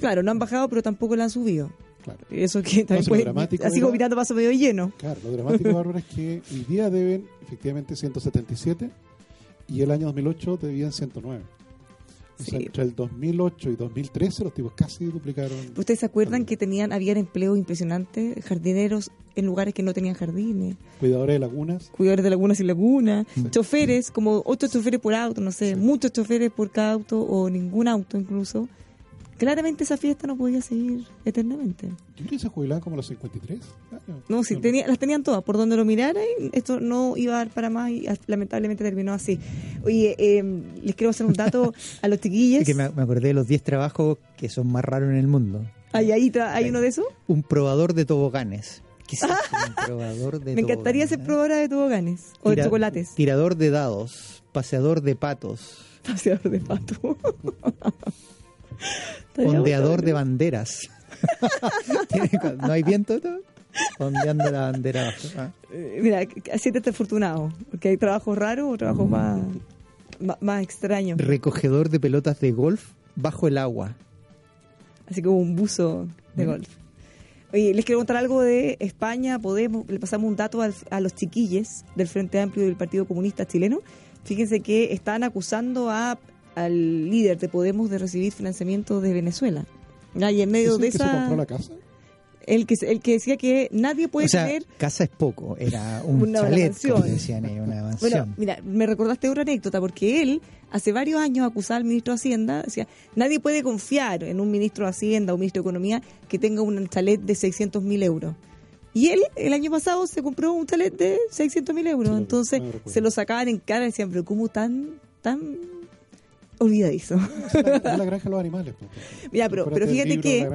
Speaker 2: Claro, no han bajado, pero tampoco la han subido.
Speaker 4: Claro.
Speaker 2: Eso que también
Speaker 4: lo
Speaker 2: puede,
Speaker 4: dramático
Speaker 2: así como mirando paso medio lleno.
Speaker 4: Claro, lo dramático, Bárbara, es que hoy día deben efectivamente 177 y el año 2008 debían 109. O sea,
Speaker 2: Sí.
Speaker 4: entre el 2008 y 2013 los tipos casi duplicaron.
Speaker 2: ¿Ustedes se acuerdan que tenían, habían empleos impresionantes, jardineros en lugares que no tenían jardines,
Speaker 4: Cuidadores de lagunas.
Speaker 2: cuidadores de lagunas y lagunas, choferes, como ocho choferes por auto, no sé, muchos choferes por cada auto o ningún auto incluso? Claramente esa fiesta no podía seguir eternamente.
Speaker 4: Yo creo que se jubilaban como a los 53 años.
Speaker 2: No, si tenía, las tenían todas, por donde lo mirara, y esto no iba a dar para más y lamentablemente terminó así. Oye, eh, les quiero hacer un dato a los chiquillos.
Speaker 1: Es que me, me acordé de los 10 trabajos que son más raros en el mundo.
Speaker 2: ¿Hay, ahí tra- ¿Hay uno de esos?
Speaker 1: Un probador de toboganes. ¿Qué es eso? Un probador de
Speaker 2: Me encantaría ser
Speaker 1: toboganes?
Speaker 2: probadora de toboganes o de
Speaker 1: Tira-
Speaker 2: chocolates.
Speaker 1: Tirador de dados, paseador de patos,
Speaker 2: Paseador de pato.
Speaker 1: Ondeador
Speaker 2: bueno.
Speaker 1: de banderas. ¿No hay viento? todo? Ondeando la bandera abajo. Ah.
Speaker 2: Eh, Mira, siéntete afortunado, porque hay trabajos raros o trabajos más, más, más extraños.
Speaker 1: Recogedor de pelotas de golf bajo el agua.
Speaker 2: Así como un buzo de
Speaker 1: Mm.
Speaker 2: golf. Oye, les quiero contar algo de España. Podemos, le pasamos un dato al- a los chiquilles del Frente Amplio del Partido Comunista Chileno. Fíjense que están acusando a, al líder de Podemos de recibir financiamiento de Venezuela. Y en medio
Speaker 4: ¿Es
Speaker 2: de
Speaker 4: el que se
Speaker 2: esa.
Speaker 4: compró la casa?
Speaker 2: El que, el que decía que nadie puede
Speaker 1: o sea,
Speaker 2: tener.
Speaker 1: casa es poco, era un
Speaker 2: Una
Speaker 1: chalet, como decían ellos, una mansión.
Speaker 2: Bueno, mira, me recordaste una anécdota porque él hace varios años acusaba al ministro de Hacienda, decía, nadie puede confiar en un ministro de Hacienda o ministro de Economía que tenga un chalet de 600 mil euros. Y él el año pasado se compró un chalet de 600 mil euros,
Speaker 4: Sí,
Speaker 2: entonces
Speaker 4: no
Speaker 2: se lo sacaban en cara y decían, pero ¿cómo tan, tan olvidadizo?
Speaker 4: Es la, es la granja de los animales. pues.
Speaker 2: Ya, pero- fíjate que.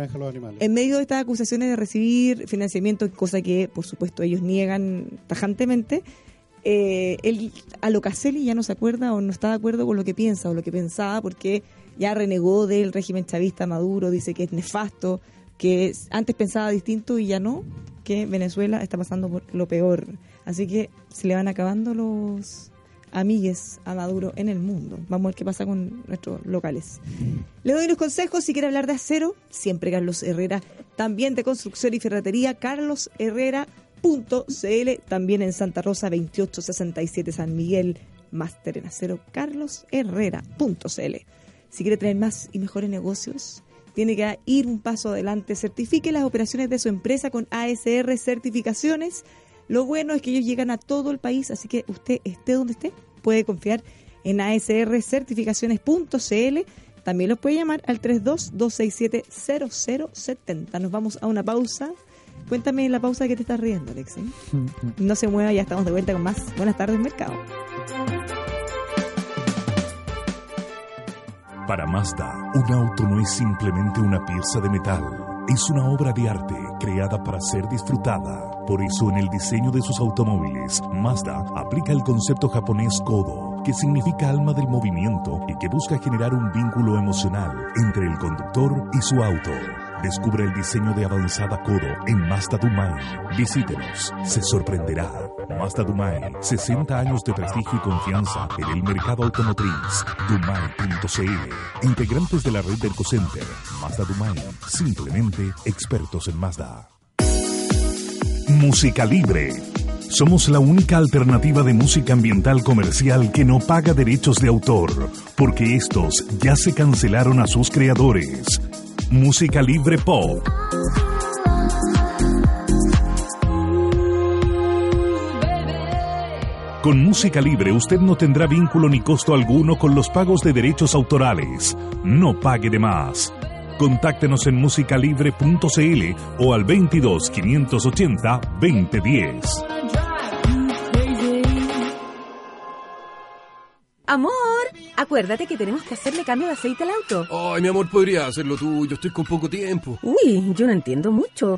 Speaker 2: En medio de estas acusaciones de recibir financiamiento, cosa que por supuesto ellos niegan tajantemente, eh, él a lo Caselli ya no se acuerda o no está de acuerdo con lo que piensa o lo que pensaba porque ya renegó del régimen chavista Maduro, dice que es nefasto, que es- antes pensaba distinto y ya no, que Venezuela está pasando por lo peor. Así que se le van acabando los amigues a Maduro en el mundo. Vamos a ver qué pasa con nuestros locales. Le doy unos consejos si quiere hablar de acero, siempre Carlos Herrera, también de construcción y ferretería, carlosherrera.cl, también en Santa Rosa 2867 San Miguel, máster en acero, carlosherrera.cl. Si quiere tener más y mejores negocios, tiene que ir un paso adelante, certifique las operaciones de su empresa con ASR Certificaciones. Lo bueno es que ellos llegan a todo el país, así que usted esté donde esté, puede confiar en asrcertificaciones.cl. También los puede llamar al 32-267-0070. Nos vamos a una pausa. Cuéntame en la pausa de qué te estás riendo, Alexi. No se mueva, ya estamos de vuelta con más. Buenas tardes, mercado.
Speaker 3: Para Mazda, un auto no es simplemente una pieza de metal, es una obra de arte creada para ser disfrutada. Por eso en el diseño de sus automóviles, Mazda aplica el concepto japonés Kodo, que significa alma del movimiento y que busca generar un vínculo emocional entre el conductor y su auto. Descubra el diseño de avanzada Kodo en Mazda Dumai. Visítenos, se sorprenderá. Mazda Dumai, 60 años de prestigio y confianza en el mercado automotriz. Dumai.cl, integrantes de la red del Center. Mazda Dumai, simplemente expertos en Mazda. Música Libre. Somos la única alternativa de música ambiental comercial que no paga derechos de autor, porque estos ya se cancelaron a sus creadores. Música Libre Pop. Con música libre usted no tendrá vínculo ni costo alguno con los pagos de derechos autorales. No pague de más. Contáctenos en musicalibre.cl o al 22 580 2010.
Speaker 5: Amor,
Speaker 6: Acuérdate que tenemos que hacerle cambio de aceite al auto.
Speaker 7: Ay, mi amor, podría hacerlo tú. Yo estoy con poco tiempo.
Speaker 6: Uy, yo no entiendo mucho.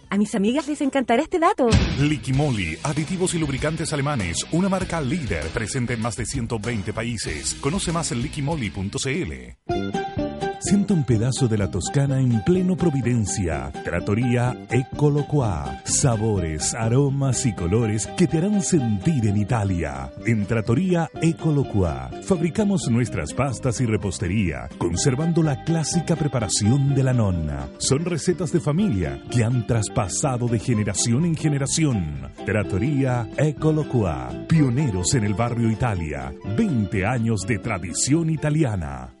Speaker 6: A mis amigas les encantará este dato.
Speaker 3: Liquimoli, aditivos y lubricantes alemanes, una marca líder presente en más de 120 países. Conoce más en liquimoli.cl. Sienta un pedazo de la Toscana en pleno Providencia. Trattoria Ecoloqua. Sabores, aromas y colores que te harán sentir en Italia. En Trattoria Ecoloqua fabricamos nuestras pastas y repostería, conservando la clásica preparación de la nonna. Son recetas de familia que han traspasado de generación en generación. Trattoria Ecoloqua. Pioneros en el barrio Italia. 20 años de tradición italiana.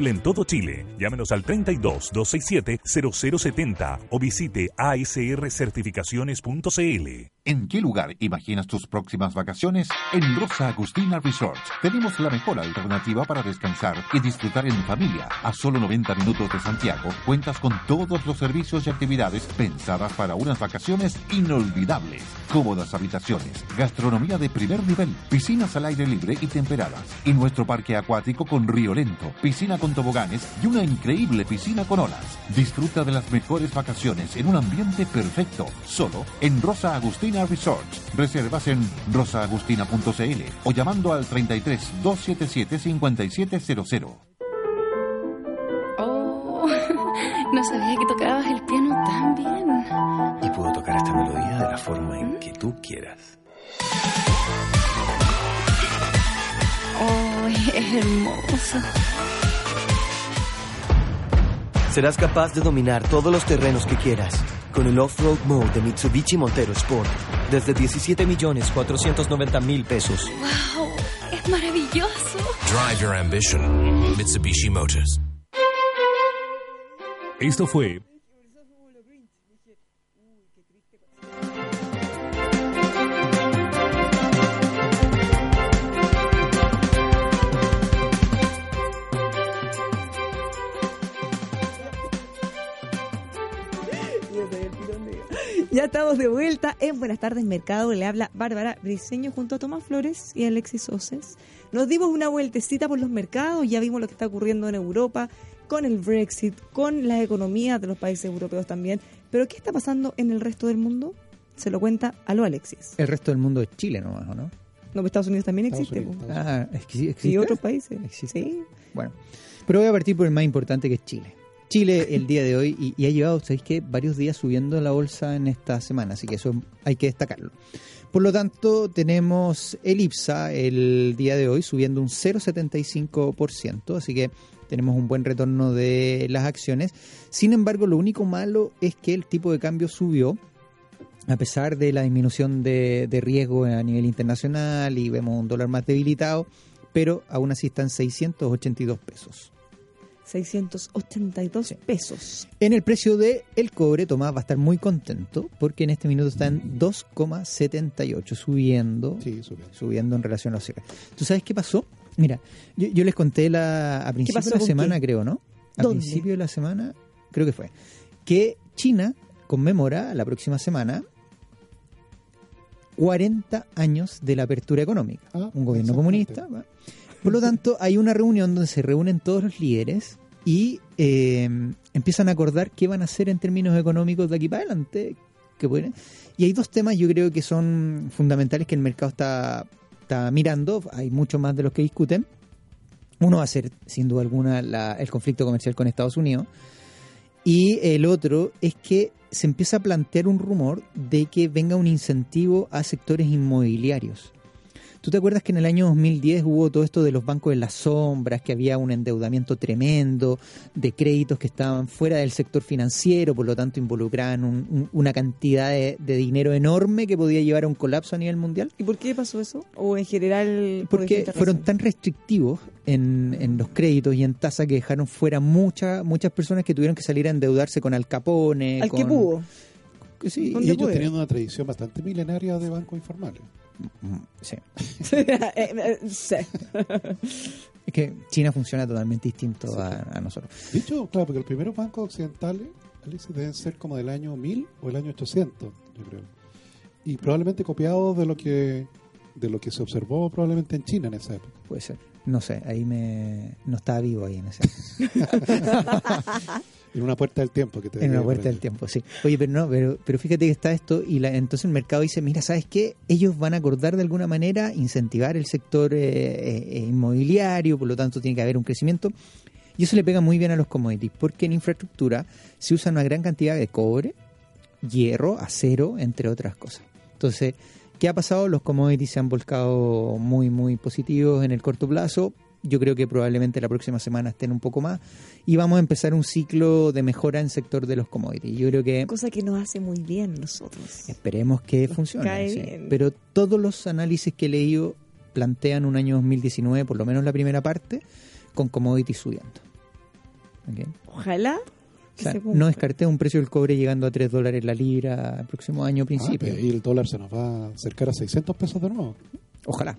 Speaker 3: en todo Chile. Llámenos al 32 267 0070 o visite asrcertificaciones.cl.
Speaker 8: ¿En qué lugar imaginas tus próximas vacaciones? En Rosa Agustina Resort. Tenemos la mejor alternativa para descansar y disfrutar en familia. A solo 90 minutos de Santiago, cuentas con todos los servicios y actividades pensadas para unas vacaciones inolvidables. Cómodas habitaciones, gastronomía de primer nivel, piscinas al aire libre y temperadas. Y nuestro parque acuático con río lento, piscina con toboganes y una increíble piscina con olas. Disfruta de las mejores vacaciones en un ambiente perfecto, solo en Rosa Agustina Resort. Reservas en rosaagustina.cl o llamando al 33 277 5700.
Speaker 9: Oh, no sabía que tocabas el piano tan bien.
Speaker 10: Y puedo tocar esta melodía de la forma en que tú quieras.
Speaker 9: Oh, es hermoso.
Speaker 11: Serás capaz de dominar todos los terrenos que quieras con el Off-Road Mode de Mitsubishi Montero Sport desde 17 millones 490 mil pesos.
Speaker 9: ¡Wow! ¡Es maravilloso!
Speaker 12: Drive your ambition. Mitsubishi Motors.
Speaker 3: Esto fue
Speaker 2: Ya estamos de vuelta en Buenas tardes Mercado. Le habla Bárbara Briseño junto a Tomás Flores y Alexis Oses. Nos dimos una vueltecita por los mercados, ya vimos lo que está ocurriendo en Europa con el Brexit, con las economías de los países europeos también. Pero ¿qué está pasando en el resto del mundo? Se lo cuenta a lo Alexis.
Speaker 1: El resto del mundo es Chile nomás, ¿o no?
Speaker 2: No, Estados Unidos también existe.
Speaker 1: Unidos, ah, ¿existe?
Speaker 2: Y otros países.
Speaker 1: ¿Existe? Sí. Bueno, pero voy a partir por el más importante que es Chile. Chile el día de hoy y, ha llevado, ¿sabéis qué? Varios días subiendo la bolsa en esta semana, así que eso hay que destacarlo. Por lo tanto, tenemos el IPSA el día de hoy subiendo un 0,75%, así que tenemos un buen retorno de las acciones. Sin embargo, lo único malo es que el tipo de cambio subió a pesar de la disminución de, de riesgo a nivel internacional y vemos un dólar más debilitado, pero aún así están 682 pesos.
Speaker 2: 682 sí. pesos.
Speaker 1: En el precio de el cobre, Tomás va a estar muy contento porque en este minuto está en 2,78, subiendo,
Speaker 4: sí, subiendo,
Speaker 1: subiendo en relación a los cierres. ¿Tú sabes qué pasó? Mira, yo, yo les conté la, a principio de la semana, qué? creo, ¿no? A
Speaker 2: ¿Dónde?
Speaker 1: principio de la semana, creo que fue, que China conmemora la próxima semana 40 años de la apertura económica.
Speaker 4: Ah,
Speaker 1: un gobierno comunista. ¿va? Por lo tanto, hay una reunión donde se reúnen todos los líderes y eh, empiezan a acordar qué van a hacer en términos económicos de aquí para adelante. Que pueden. Y hay dos temas yo creo que son fundamentales que el mercado está, está mirando. Hay mucho más de los que discuten. Uno va a ser, sin duda alguna, la, el conflicto comercial con Estados Unidos. Y el otro es que se empieza a plantear un rumor de que venga un incentivo a sectores inmobiliarios. ¿Tú te acuerdas que en el año 2010 hubo todo esto de los bancos en las sombras, que había un endeudamiento tremendo, de créditos que estaban fuera del sector financiero, por lo tanto involucraban un- un- una cantidad de, de dinero enorme que podía llevar a un colapso a nivel mundial?
Speaker 2: ¿Y por qué pasó eso? ¿O en general? por
Speaker 1: Porque fueron tan restrictivos en, en los créditos y en tasa que dejaron fuera muchas muchas personas que tuvieron que salir a endeudarse con Al Capone.
Speaker 2: Al que pudo.
Speaker 1: Sí,
Speaker 4: Y ellos teniendo una tradición bastante milenaria de bancos informales.
Speaker 1: Sí.
Speaker 2: Eh, eh, sí.
Speaker 1: Es que China funciona totalmente distinto a, a nosotros.
Speaker 4: De hecho, claro, porque los primeros bancos occidentales Alice, deben ser como del año 1000 o el año 800, yo creo. Y probablemente copiados de lo que de lo que se observó probablemente en China en esa época.
Speaker 1: Puede ser. No sé, ahí me no estaba vivo ahí en ese.
Speaker 4: En una puerta del tiempo que te
Speaker 1: En una puerta del tiempo, sí. Oye, pero no, pero, pero fíjate que está esto y la, entonces el mercado dice, mira, ¿sabes qué? Ellos van a acordar de alguna manera incentivar el sector eh, eh, inmobiliario, por lo tanto tiene que haber un crecimiento. Y eso le pega muy bien a los commodities, porque en infraestructura se usa una gran cantidad de cobre, hierro, acero, entre otras cosas. Entonces, ¿qué ha pasado? Los commodities se han volcado muy, muy positivos en el corto plazo. Yo creo que probablemente la próxima semana estén un poco más. Y vamos a empezar un ciclo de mejora en el sector de los commodities. Yo creo que
Speaker 2: Cosa que nos hace muy bien nosotros.
Speaker 1: esperemos que funcione.
Speaker 2: cae
Speaker 1: sí.
Speaker 2: bien.
Speaker 1: Pero todos los análisis que he leído plantean un año 2019, por lo menos la primera parte, con commodities subiendo.
Speaker 2: Ojalá
Speaker 1: O sea, no descarté un precio del cobre llegando a 3 dólares la libra el próximo año
Speaker 4: Ah,
Speaker 1: principio.
Speaker 4: y el dólar se nos va a acercar a 600 pesos de nuevo.
Speaker 1: Ojalá.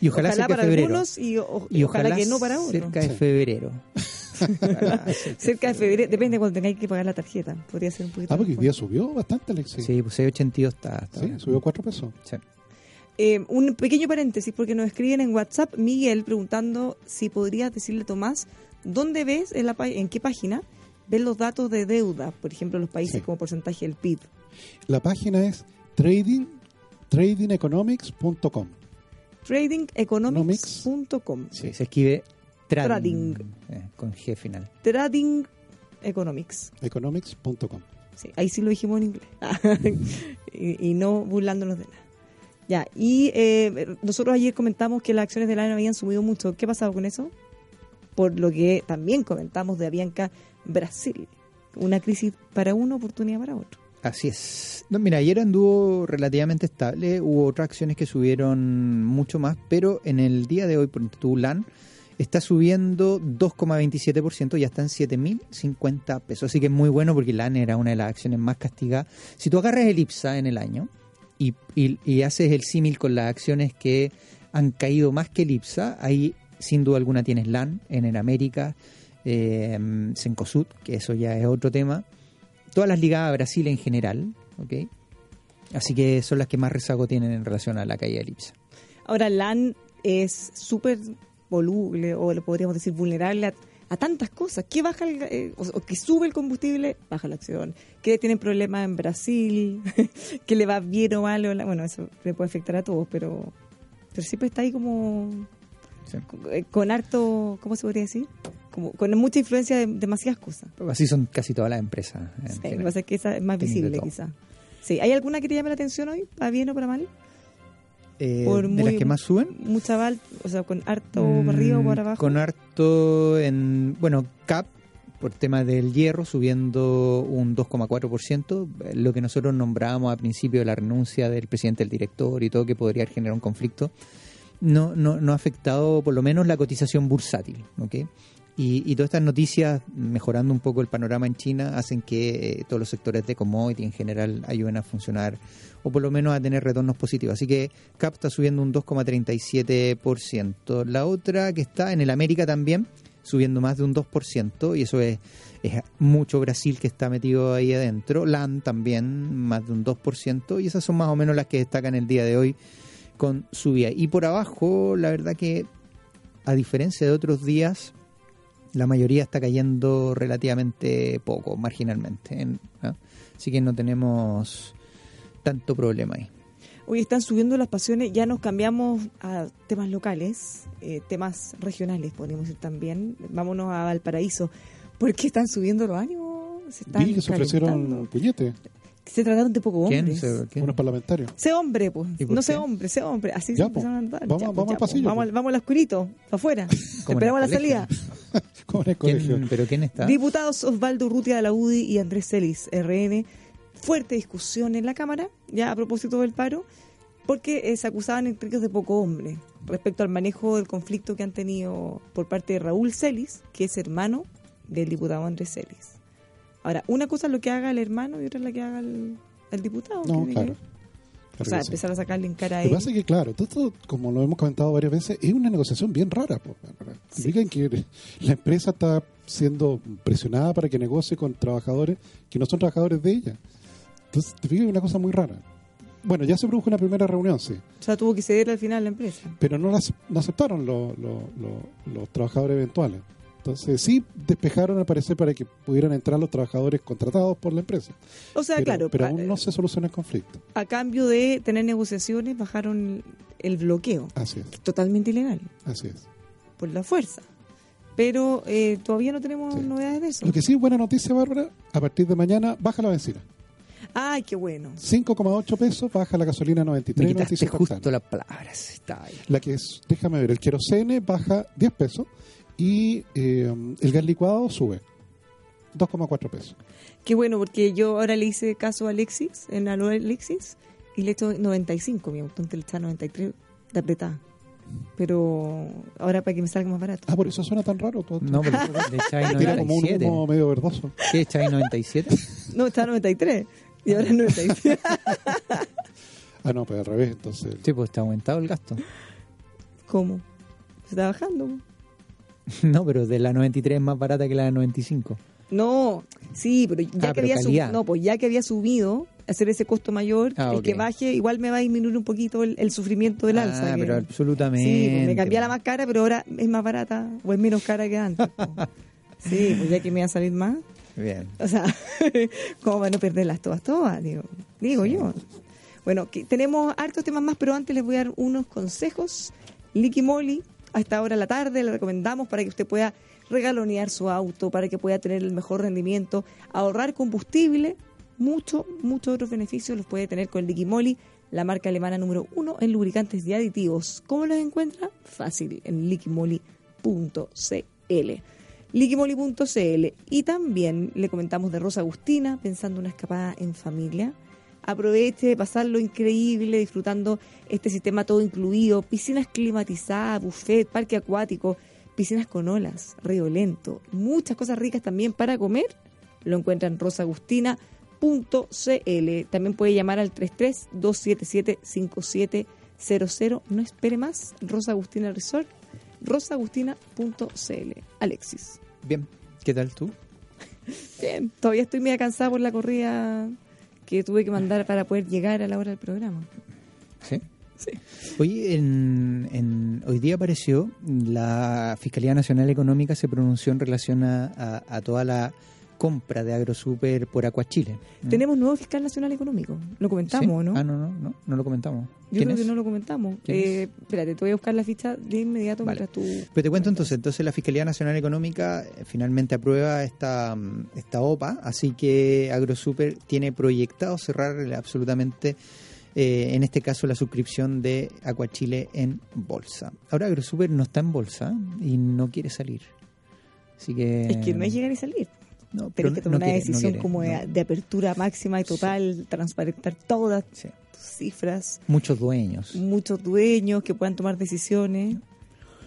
Speaker 1: Y ojalá, cerca
Speaker 2: para
Speaker 1: febrero.
Speaker 2: algunos y, o-
Speaker 1: y
Speaker 2: ojalá,
Speaker 1: ojalá
Speaker 2: que no para otros.
Speaker 1: cerca de febrero.
Speaker 2: Cerca de febrero, depende de cuando tengáis que pagar la tarjeta. Podría ser un poquito
Speaker 4: Ah, porque hoy día subió bastante, Alexis.
Speaker 1: Sí, pues 6.82 está hasta
Speaker 4: Sí, subió 4 pesos.
Speaker 1: Sí.
Speaker 2: Eh, un pequeño paréntesis, porque nos escriben en WhatsApp Miguel preguntando si podrías decirle, Tomás, ¿dónde ves, en, la, en qué página, ves los datos de deuda? Por ejemplo, los países
Speaker 4: Sí.
Speaker 2: como porcentaje del PIB.
Speaker 4: La página es trading tradingeconomics.com.
Speaker 2: Tradingeconomics.com.
Speaker 1: Sí, se escribe trading,
Speaker 2: Trading.
Speaker 1: eh, con G final.
Speaker 2: Trading Economics.
Speaker 4: Economics.com.
Speaker 2: Sí, ahí sí lo dijimos en inglés. y, y no burlándonos de nada. Ya, y eh, nosotros ayer comentamos que las acciones de la ANA habían subido mucho. ¿Qué ha pasado con eso? Por lo que también comentamos de Avianca Brasil. Una crisis para uno, oportunidad para otro.
Speaker 1: Así es. No, mira, ayer anduvo relativamente estable, hubo otras acciones que subieron mucho más, pero en el día de hoy, por ejemplo, LAN está subiendo 2,27%, ya está en 7.050 pesos, así que es muy bueno porque LAN era una de las acciones más castigadas. Si tú agarras el IPSA en el año y, haces el símil con las acciones que han caído más que el IPSA, ahí sin duda alguna tienes LAN en el América, eh, Cencosud, que eso ya es otro tema, todas las ligadas a Brasil en general, ¿ok? Así que son las que más rezago tienen en relación a la caída del IPSA.
Speaker 2: Ahora, LAN es súper voluble, o lo podríamos decir vulnerable a, a tantas cosas. ¿Qué baja el, eh, o, o que sube el combustible? Baja la acción. ¿Que tienen problemas en Brasil? ¿Que le va bien o mal? o la- Bueno, eso le puede afectar a todos, pero, pero siempre está ahí como
Speaker 1: Sí.
Speaker 2: con, eh, con harto, ¿cómo se podría decir? Como con mucha influencia de demasiadas cosas.
Speaker 1: Así son casi todas las empresas.
Speaker 2: Sí, lo que pasa es que esa es más visible,
Speaker 1: todo.
Speaker 2: quizás. Sí, ¿hay alguna que te llame la atención hoy? ¿Para bien o para mal?
Speaker 1: Eh,
Speaker 2: por
Speaker 1: de las que más suben.
Speaker 2: Mucha val, o sea, con harto para arriba o
Speaker 1: Mm,
Speaker 2: para abajo.
Speaker 1: Con harto en, bueno, CAP, por tema del hierro, subiendo un 2,4%, eh, lo que nosotros nombrábamos al principio de la renuncia del presidente del director y todo que podría generar un conflicto, no, no, no ha afectado por lo menos la cotización bursátil, ¿ok? Y, y todas estas noticias, mejorando un poco el panorama en China, hacen que eh, todos los sectores de commodity en general ayuden a funcionar o por lo menos a tener retornos positivos. Así que CAP está subiendo un 2,37%. La otra que está en el América también, subiendo más de un 2%, y eso es, es mucho Brasil que está metido ahí adentro. LAN también, más de un 2%, y esas son más o menos las que destacan el día de hoy con subida. Y por abajo, la verdad que, a diferencia de otros días, la mayoría está cayendo relativamente poco, marginalmente. en- ¿ah? Así que no tenemos tanto problema ahí.
Speaker 2: Hoy están subiendo las pasiones, ya nos cambiamos a temas locales, eh, temas regionales, podríamos decir también. Vámonos a Valparaíso, porque están subiendo los ánimos Se están
Speaker 4: Vi que se
Speaker 2: calentando.
Speaker 4: ofrecieron puñetes
Speaker 2: Se trataron de poco
Speaker 1: ¿Quién?
Speaker 2: hombres.
Speaker 1: Se- quién?
Speaker 4: unos parlamentarios.
Speaker 2: Sé hombre, pues.
Speaker 1: ¿Y por
Speaker 2: No sé hombre, sé hombre. Así
Speaker 4: Ya,
Speaker 2: se empezaron a andar.
Speaker 4: Vamos-
Speaker 2: Ya,
Speaker 4: vamos
Speaker 2: pues,
Speaker 4: al
Speaker 2: ya,
Speaker 4: pasillo,
Speaker 2: pues. Vamos,
Speaker 4: po.
Speaker 2: al- vamos al oscurito, para afuera. Esperamos la salida.
Speaker 4: Como en el
Speaker 1: ¿Quién-
Speaker 4: colegio.
Speaker 1: ¿Pero quién está?
Speaker 2: Diputados Osvaldo Urrutia de la UDI y Andrés Celis, RN. Fuerte discusión en la Cámara, ya a propósito del paro, porque eh, se acusaban entre ellos de poco hombre respecto al manejo del conflicto que han tenido por parte de Raúl Celis, que es hermano del diputado Andrés Celis. Ahora, una cosa es lo que haga el hermano y otra es la que haga el, el diputado.
Speaker 4: No,
Speaker 2: que
Speaker 4: claro.
Speaker 2: O sea,
Speaker 4: sí.
Speaker 2: empezar a sacarle en cara a
Speaker 4: Lo que
Speaker 2: él.
Speaker 4: pasa es que, claro, todo esto, como lo hemos comentado varias veces, es una negociación bien rara. Significa que la empresa está siendo presionada para que negocie con trabajadores que no son trabajadores de ella. Entonces, te fijas, es una cosa muy rara. Bueno, ya se produjo una primera reunión, sí,
Speaker 2: O sea, tuvo que ceder al final la empresa.
Speaker 4: pero no, las, no aceptaron los- los trabajadores eventuales. Entonces, sí despejaron, al parecer, para que pudieran entrar los trabajadores contratados por la empresa.
Speaker 2: O sea,
Speaker 4: pero,
Speaker 2: claro,
Speaker 4: pero aún no se soluciona el conflicto.
Speaker 2: a cambio de tener negociaciones, bajaron el bloqueo.
Speaker 4: Así es,
Speaker 2: Totalmente ilegal,
Speaker 4: así es.
Speaker 2: por la fuerza. Pero eh, todavía no tenemos
Speaker 4: Sí.
Speaker 2: novedades de eso.
Speaker 4: Lo que sí buena noticia, Bárbara, a partir de mañana baja la benzina.
Speaker 2: Ay, qué bueno.
Speaker 4: 5,8 pesos baja la gasolina
Speaker 1: Me
Speaker 4: 93
Speaker 1: quitaste
Speaker 4: 95
Speaker 1: justo las palabras. Está ahí.
Speaker 4: La que es, déjame ver, el querosene baja 10 pesos y eh, el gas licuado sube 2,4 pesos.
Speaker 2: Qué bueno, porque yo ahora le hice caso a Alexis, en Aló Alexis, y le he hecho 95, mi auto, antes le echaba 93 de apretada. Pero ahora para que me salga más barato.
Speaker 4: Ah, por eso suena tan raro todo.
Speaker 1: No, pero le echáis
Speaker 4: Tira como un
Speaker 1: 97.
Speaker 4: humo medio verdoso.
Speaker 1: ¿Qué echáis 97?
Speaker 2: No, estaba 93 y ahora es 97.
Speaker 4: Ah, no, pues al revés, entonces.
Speaker 1: Sí, pues está aumentado el gasto.
Speaker 2: ¿Cómo? Se está bajando.
Speaker 1: No, pero de la 93 es más barata que la 95.
Speaker 2: No, sí, pero ya
Speaker 1: Ah,
Speaker 2: que
Speaker 1: pero
Speaker 2: había subido, no, pues ya que había subido, hacer ese costo mayor,
Speaker 1: Ah,
Speaker 2: el que baje, igual me va a disminuir un poquito el, el sufrimiento del alza.
Speaker 1: Ah,
Speaker 2: que-
Speaker 1: pero absolutamente.
Speaker 2: Sí, pues me cambié a la más cara, pero ahora es más barata o es menos cara que antes. Sí, pues ya que me va a salir más.
Speaker 1: Bien.
Speaker 2: O sea, ¿cómo van a perderlas todas, todas? Digo, digo yo. Bueno, que tenemos hartos temas más, pero antes les voy a dar unos consejos. Licky Molly, a esta hora de la tarde, le recomendamos para que usted pueda regalonear su auto, para que pueda tener el mejor rendimiento, ahorrar combustible, mucho, muchos otros beneficios los puede tener con Moly, la marca alemana número uno en lubricantes y aditivos. ¿Cómo los encuentra? Fácil, en liquimoli.cl liquimoli.cl y también le comentamos de Rosa Agustina, pensando una escapada en familia. Aproveche de pasarlo increíble, disfrutando este sistema todo incluido, piscinas climatizadas, buffet, parque acuático, piscinas con olas, río lento, muchas cosas ricas también para comer. Lo encuentra en rosagustina.cl. También puede llamar al 33-277-5700. No espere más. Rosa Agustina Resort, rosagustina.cl. Alexis.
Speaker 1: Bien. ¿Qué tal tú?
Speaker 2: Bien, todavía estoy media cansada por la corrida que tuve que mandar para poder llegar a la hora del programa.
Speaker 1: Sí.
Speaker 2: Sí.
Speaker 1: Hoy, en, en- hoy día apareció la Fiscalía Nacional Económica se pronunció en relación a, a- a toda la compra de AgroSuper por Acuachile. ¿no?
Speaker 2: Tenemos nuevo fiscal nacional económico. Lo comentamos,
Speaker 1: ¿Sí?
Speaker 2: ¿no?
Speaker 1: Ah, no, no, no, no lo comentamos.
Speaker 2: Yo
Speaker 1: ¿Quién
Speaker 2: creo
Speaker 1: es?
Speaker 2: que no lo comentamos.
Speaker 1: ¿Quién
Speaker 2: Eh, espérate, te voy a buscar la ficha de inmediato
Speaker 1: Vale.
Speaker 2: mientras tú...
Speaker 1: Pero te cuento entonces, entonces la Fiscalía Nacional Económica eh, finalmente aprueba esta, mm, esta OPA, así que AgroSuper tiene proyectado cerrar absolutamente, eh, en este caso, la suscripción de Acuachile en bolsa. Ahora AgroSuper no está en bolsa y no quiere salir. Así que...
Speaker 2: Es que no es llegar y salir.
Speaker 1: No,
Speaker 2: Tenés que
Speaker 1: no
Speaker 2: tomar una
Speaker 1: quiere, no
Speaker 2: decisión
Speaker 1: quiere,
Speaker 2: como de, de apertura máxima y total, transparentar todas
Speaker 1: Sí.
Speaker 2: tus cifras,
Speaker 1: Muchos dueños.
Speaker 2: muchos dueños que puedan tomar decisiones.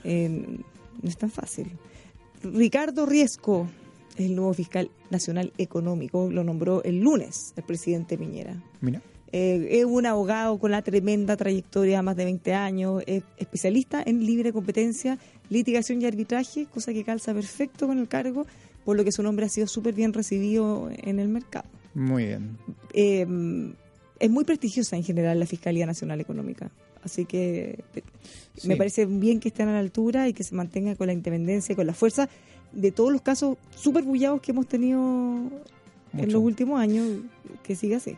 Speaker 2: Eh, no es tan fácil. Ricardo Riesco es el nuevo fiscal nacional económico, lo nombró el lunes el presidente Piñera.
Speaker 1: Mira.
Speaker 2: Eh, es un abogado con una tremenda trayectoria, más de 20 años, es especialista en libre competencia, litigación y arbitraje, cosa que calza perfecto con el cargo, por lo que su nombre ha sido súper bien recibido en el mercado.
Speaker 1: Muy bien.
Speaker 2: Eh, es muy prestigiosa en general la Fiscalía Nacional Económica, así que eh,
Speaker 1: Sí.
Speaker 2: me parece bien que estén a la altura y que se mantenga con la independencia y con la fuerza de todos los casos súper bullados que hemos tenido en
Speaker 1: Mucho.
Speaker 2: los últimos años, que siga así.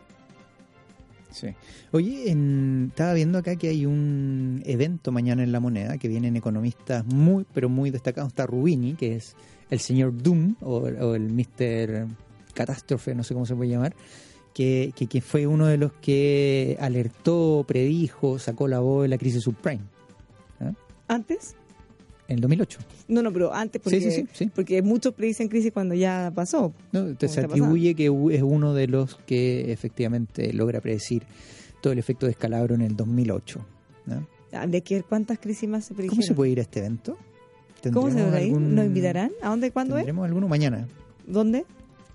Speaker 1: Sí. Oye, en- estaba viendo acá que hay un evento mañana en La Moneda que vienen economistas muy, pero muy destacados. Está Rubini, que es el señor Doom o, o el Mr. catástrofe, no sé cómo se puede llamar, que, que, que fue uno de los que alertó, predijo, sacó la voz de la crisis subprime. ¿ah?
Speaker 2: ¿Antes?
Speaker 1: En el 2008.
Speaker 2: No, no, pero antes, porque,
Speaker 1: Sí, sí, sí, sí.
Speaker 2: porque muchos predicen crisis cuando ya pasó.
Speaker 1: ¿no? Se atribuye que es uno de los que efectivamente logra predecir todo el efecto de escalabro en el 2008. ¿no?
Speaker 2: Habría que ver cuántas crisis más se
Speaker 1: ¿Cómo se puede ir a este evento?
Speaker 2: ¿Cómo se
Speaker 1: ¿Tendremos
Speaker 2: va a ir?
Speaker 1: algún-
Speaker 2: ¿Nos invitarán? ¿A dónde? ¿Cuándo es?
Speaker 1: Tendremos alguno mañana.
Speaker 2: ¿Dónde?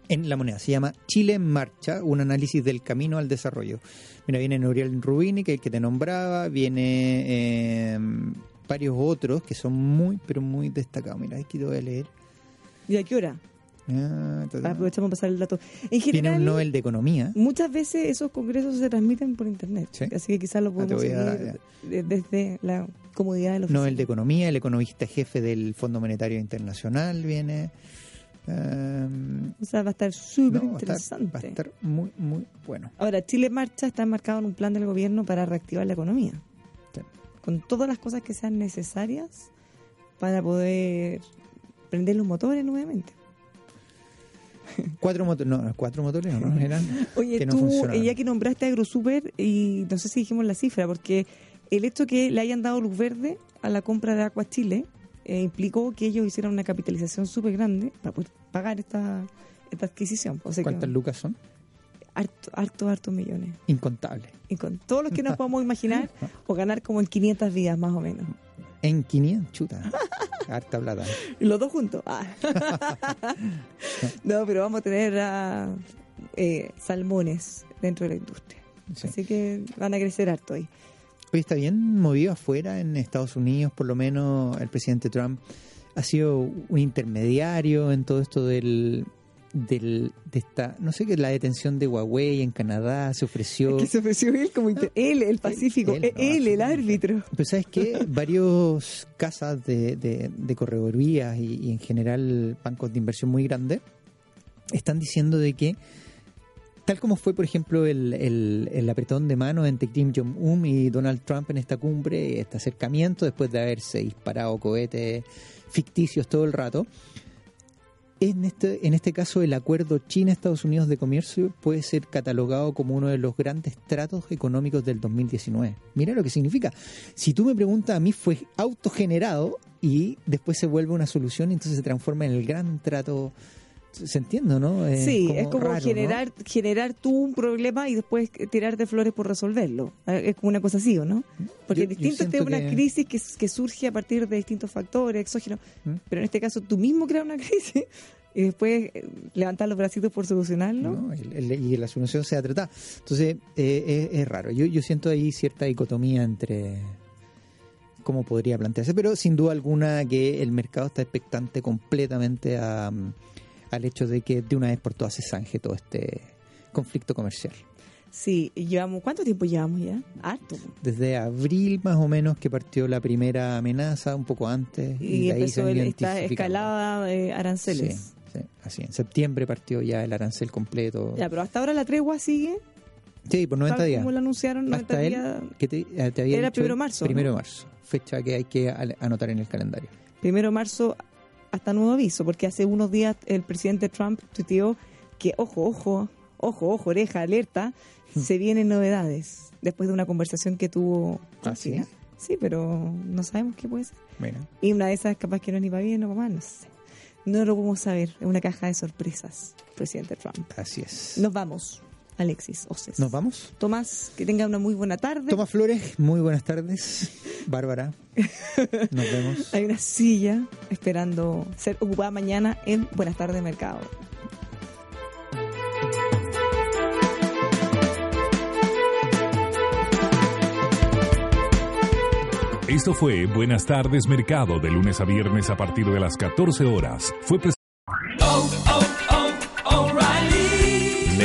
Speaker 1: En La Moneda. Se llama Chile en Marcha, un análisis del camino al desarrollo. Mira, viene Nuriel Rubini, que es el que te nombraba, viene eh, varios otros que son muy, pero muy destacados. Mira, aquí te voy a leer.
Speaker 2: ¿Y a qué hora?
Speaker 1: Ah.
Speaker 2: Aprovechamos para pasar el dato. En general,
Speaker 1: un Nobel de Economía.
Speaker 2: muchas veces esos congresos se transmiten por internet.
Speaker 1: Sí.
Speaker 2: Así que quizás lo
Speaker 1: Ah,
Speaker 2: podemos seguir de- desde la comodidad de oficina.
Speaker 1: Nobel de Economía, el economista jefe del Fondo Monetario Internacional viene. Ehm,
Speaker 2: O sea, va a estar súper
Speaker 1: no, va a estar-
Speaker 2: interesante.
Speaker 1: va a estar muy, muy bueno.
Speaker 2: Ahora, Chile Marcha está enmarcado en un plan del gobierno para reactivar la economía.
Speaker 1: Sí.
Speaker 2: Con todas las cosas que sean necesarias para poder prender los motores nuevamente.
Speaker 1: Cuatro motores, no, cuatro motores no, eran
Speaker 2: Oye,
Speaker 1: que no
Speaker 2: tú, ya que nombraste AgroSuper, y no sé si dijimos la cifra, porque el hecho que le hayan dado luz verde a la compra de Aqua Chile eh, implicó que ellos hicieran una capitalización súper grande para poder pagar esta, esta adquisición. O sea, que
Speaker 1: ¿Cuántas lucas son?
Speaker 2: harto, harto, harto millones.
Speaker 1: Incontables.
Speaker 2: Y con todos los que nos podamos imaginar, o ganar como en 500 vidas más o menos.
Speaker 1: En 500, chuta. Harta plata.
Speaker 2: Y los dos juntos. Ah. no, pero vamos a tener ah, eh, salmones dentro de la industria.
Speaker 1: Sí.
Speaker 2: Así que van a crecer harto ahí.
Speaker 1: Oye, está bien movido afuera, en Estados Unidos, por lo menos el presidente Trump ha sido un intermediario en todo esto del, del de esta, no sé qué, la detención de Huawei en Canadá, se ofreció...
Speaker 2: Que se ofreció él como inter- él, el Pacífico,
Speaker 1: él,
Speaker 2: él,
Speaker 1: no,
Speaker 2: él, el árbitro.
Speaker 1: Pero sabes qué, varios casas de, de, de corredorías y, y en general bancos de inversión muy grandes están diciendo de que tal como fue por ejemplo el, el, el apretón de manos entre Kim Jong-un y Donald Trump en esta cumbre, este acercamiento después de haberse disparado cohetes ficticios todo el rato, en este, en este caso, el acuerdo China-Estados Unidos de comercio puede ser catalogado como uno de los grandes tratos económicos del 2019. Mira lo que significa. Si tú me preguntas, a mí fue autogenerado y después se vuelve una solución y entonces se transforma en el gran trato. ¿Se entiende, no?
Speaker 2: Sí, es como
Speaker 1: raro, ¿no?
Speaker 2: generar generar tú un problema y después tirarte flores por resolverlo. Eh, Es como una cosa así, ¿o no? Porque
Speaker 1: Yo- yo
Speaker 2: distinto es
Speaker 1: siento
Speaker 2: una
Speaker 1: que-
Speaker 2: crisis que, que surge a partir de distintos factores exógenos,
Speaker 1: ¿Mm?
Speaker 2: pero en este caso tú mismo creas una crisis y después eh, levantar los bracitos por solucionarlo.
Speaker 1: ¿no? El- el- y la solución sea tratada. Entonces, eh, es, es raro. Yo, yo siento ahí cierta dicotomía entre cómo podría plantearse, pero sin duda alguna que el mercado está expectante completamente a, mm, al hecho de que de una vez por todas se zanje todo este conflicto comercial.
Speaker 2: Sí, y llevamos, ¿cuánto tiempo llevamos ya? Harto.
Speaker 1: Desde abril más o menos que partió la primera amenaza, un poco antes,
Speaker 2: Y,
Speaker 1: de ahí se
Speaker 2: empezó el- esta escalada de aranceles.
Speaker 1: Sí, sí, así. En septiembre partió ya el arancel completo.
Speaker 2: Ya, pero hasta ahora la tregua sigue,
Speaker 1: Sí, por 90
Speaker 2: tal
Speaker 1: días.
Speaker 2: como lo anunciaron, 90
Speaker 1: Hasta él,
Speaker 2: días.
Speaker 1: que te, eh, te había
Speaker 2: Era
Speaker 1: dicho
Speaker 2: primero
Speaker 1: él,
Speaker 2: marzo,
Speaker 1: Primero
Speaker 2: ¿no?
Speaker 1: de marzo, fecha que hay que anotar en el calendario.
Speaker 2: primero de marzo hasta nuevo aviso, porque hace unos días el presidente Trump tuiteó que, ojo, ojo, ojo, ojo, oreja, alerta,
Speaker 1: Hmm.
Speaker 2: se vienen novedades después de una conversación que tuvo con
Speaker 1: ¿Ah, sí?
Speaker 2: China. Sí, pero no sabemos qué puede ser.
Speaker 1: Mira.
Speaker 2: Y una de esas capaz que no es ni para bien o para mal, no sé. No lo podemos saber, es una caja de sorpresas, presidente Trump.
Speaker 1: Así es.
Speaker 2: Nos vamos, Alexis Oces.
Speaker 1: ¿Nos vamos?
Speaker 2: Tomás, que tenga una muy buena tarde.
Speaker 1: Tomás Flores, muy buenas tardes. Bárbara, nos vemos.
Speaker 2: Hay una silla esperando ser ocupada mañana en Buenas tardes Mercado.
Speaker 3: Esto fue Buenas tardes Mercado de lunes a viernes a partir de las 14 horas. Fue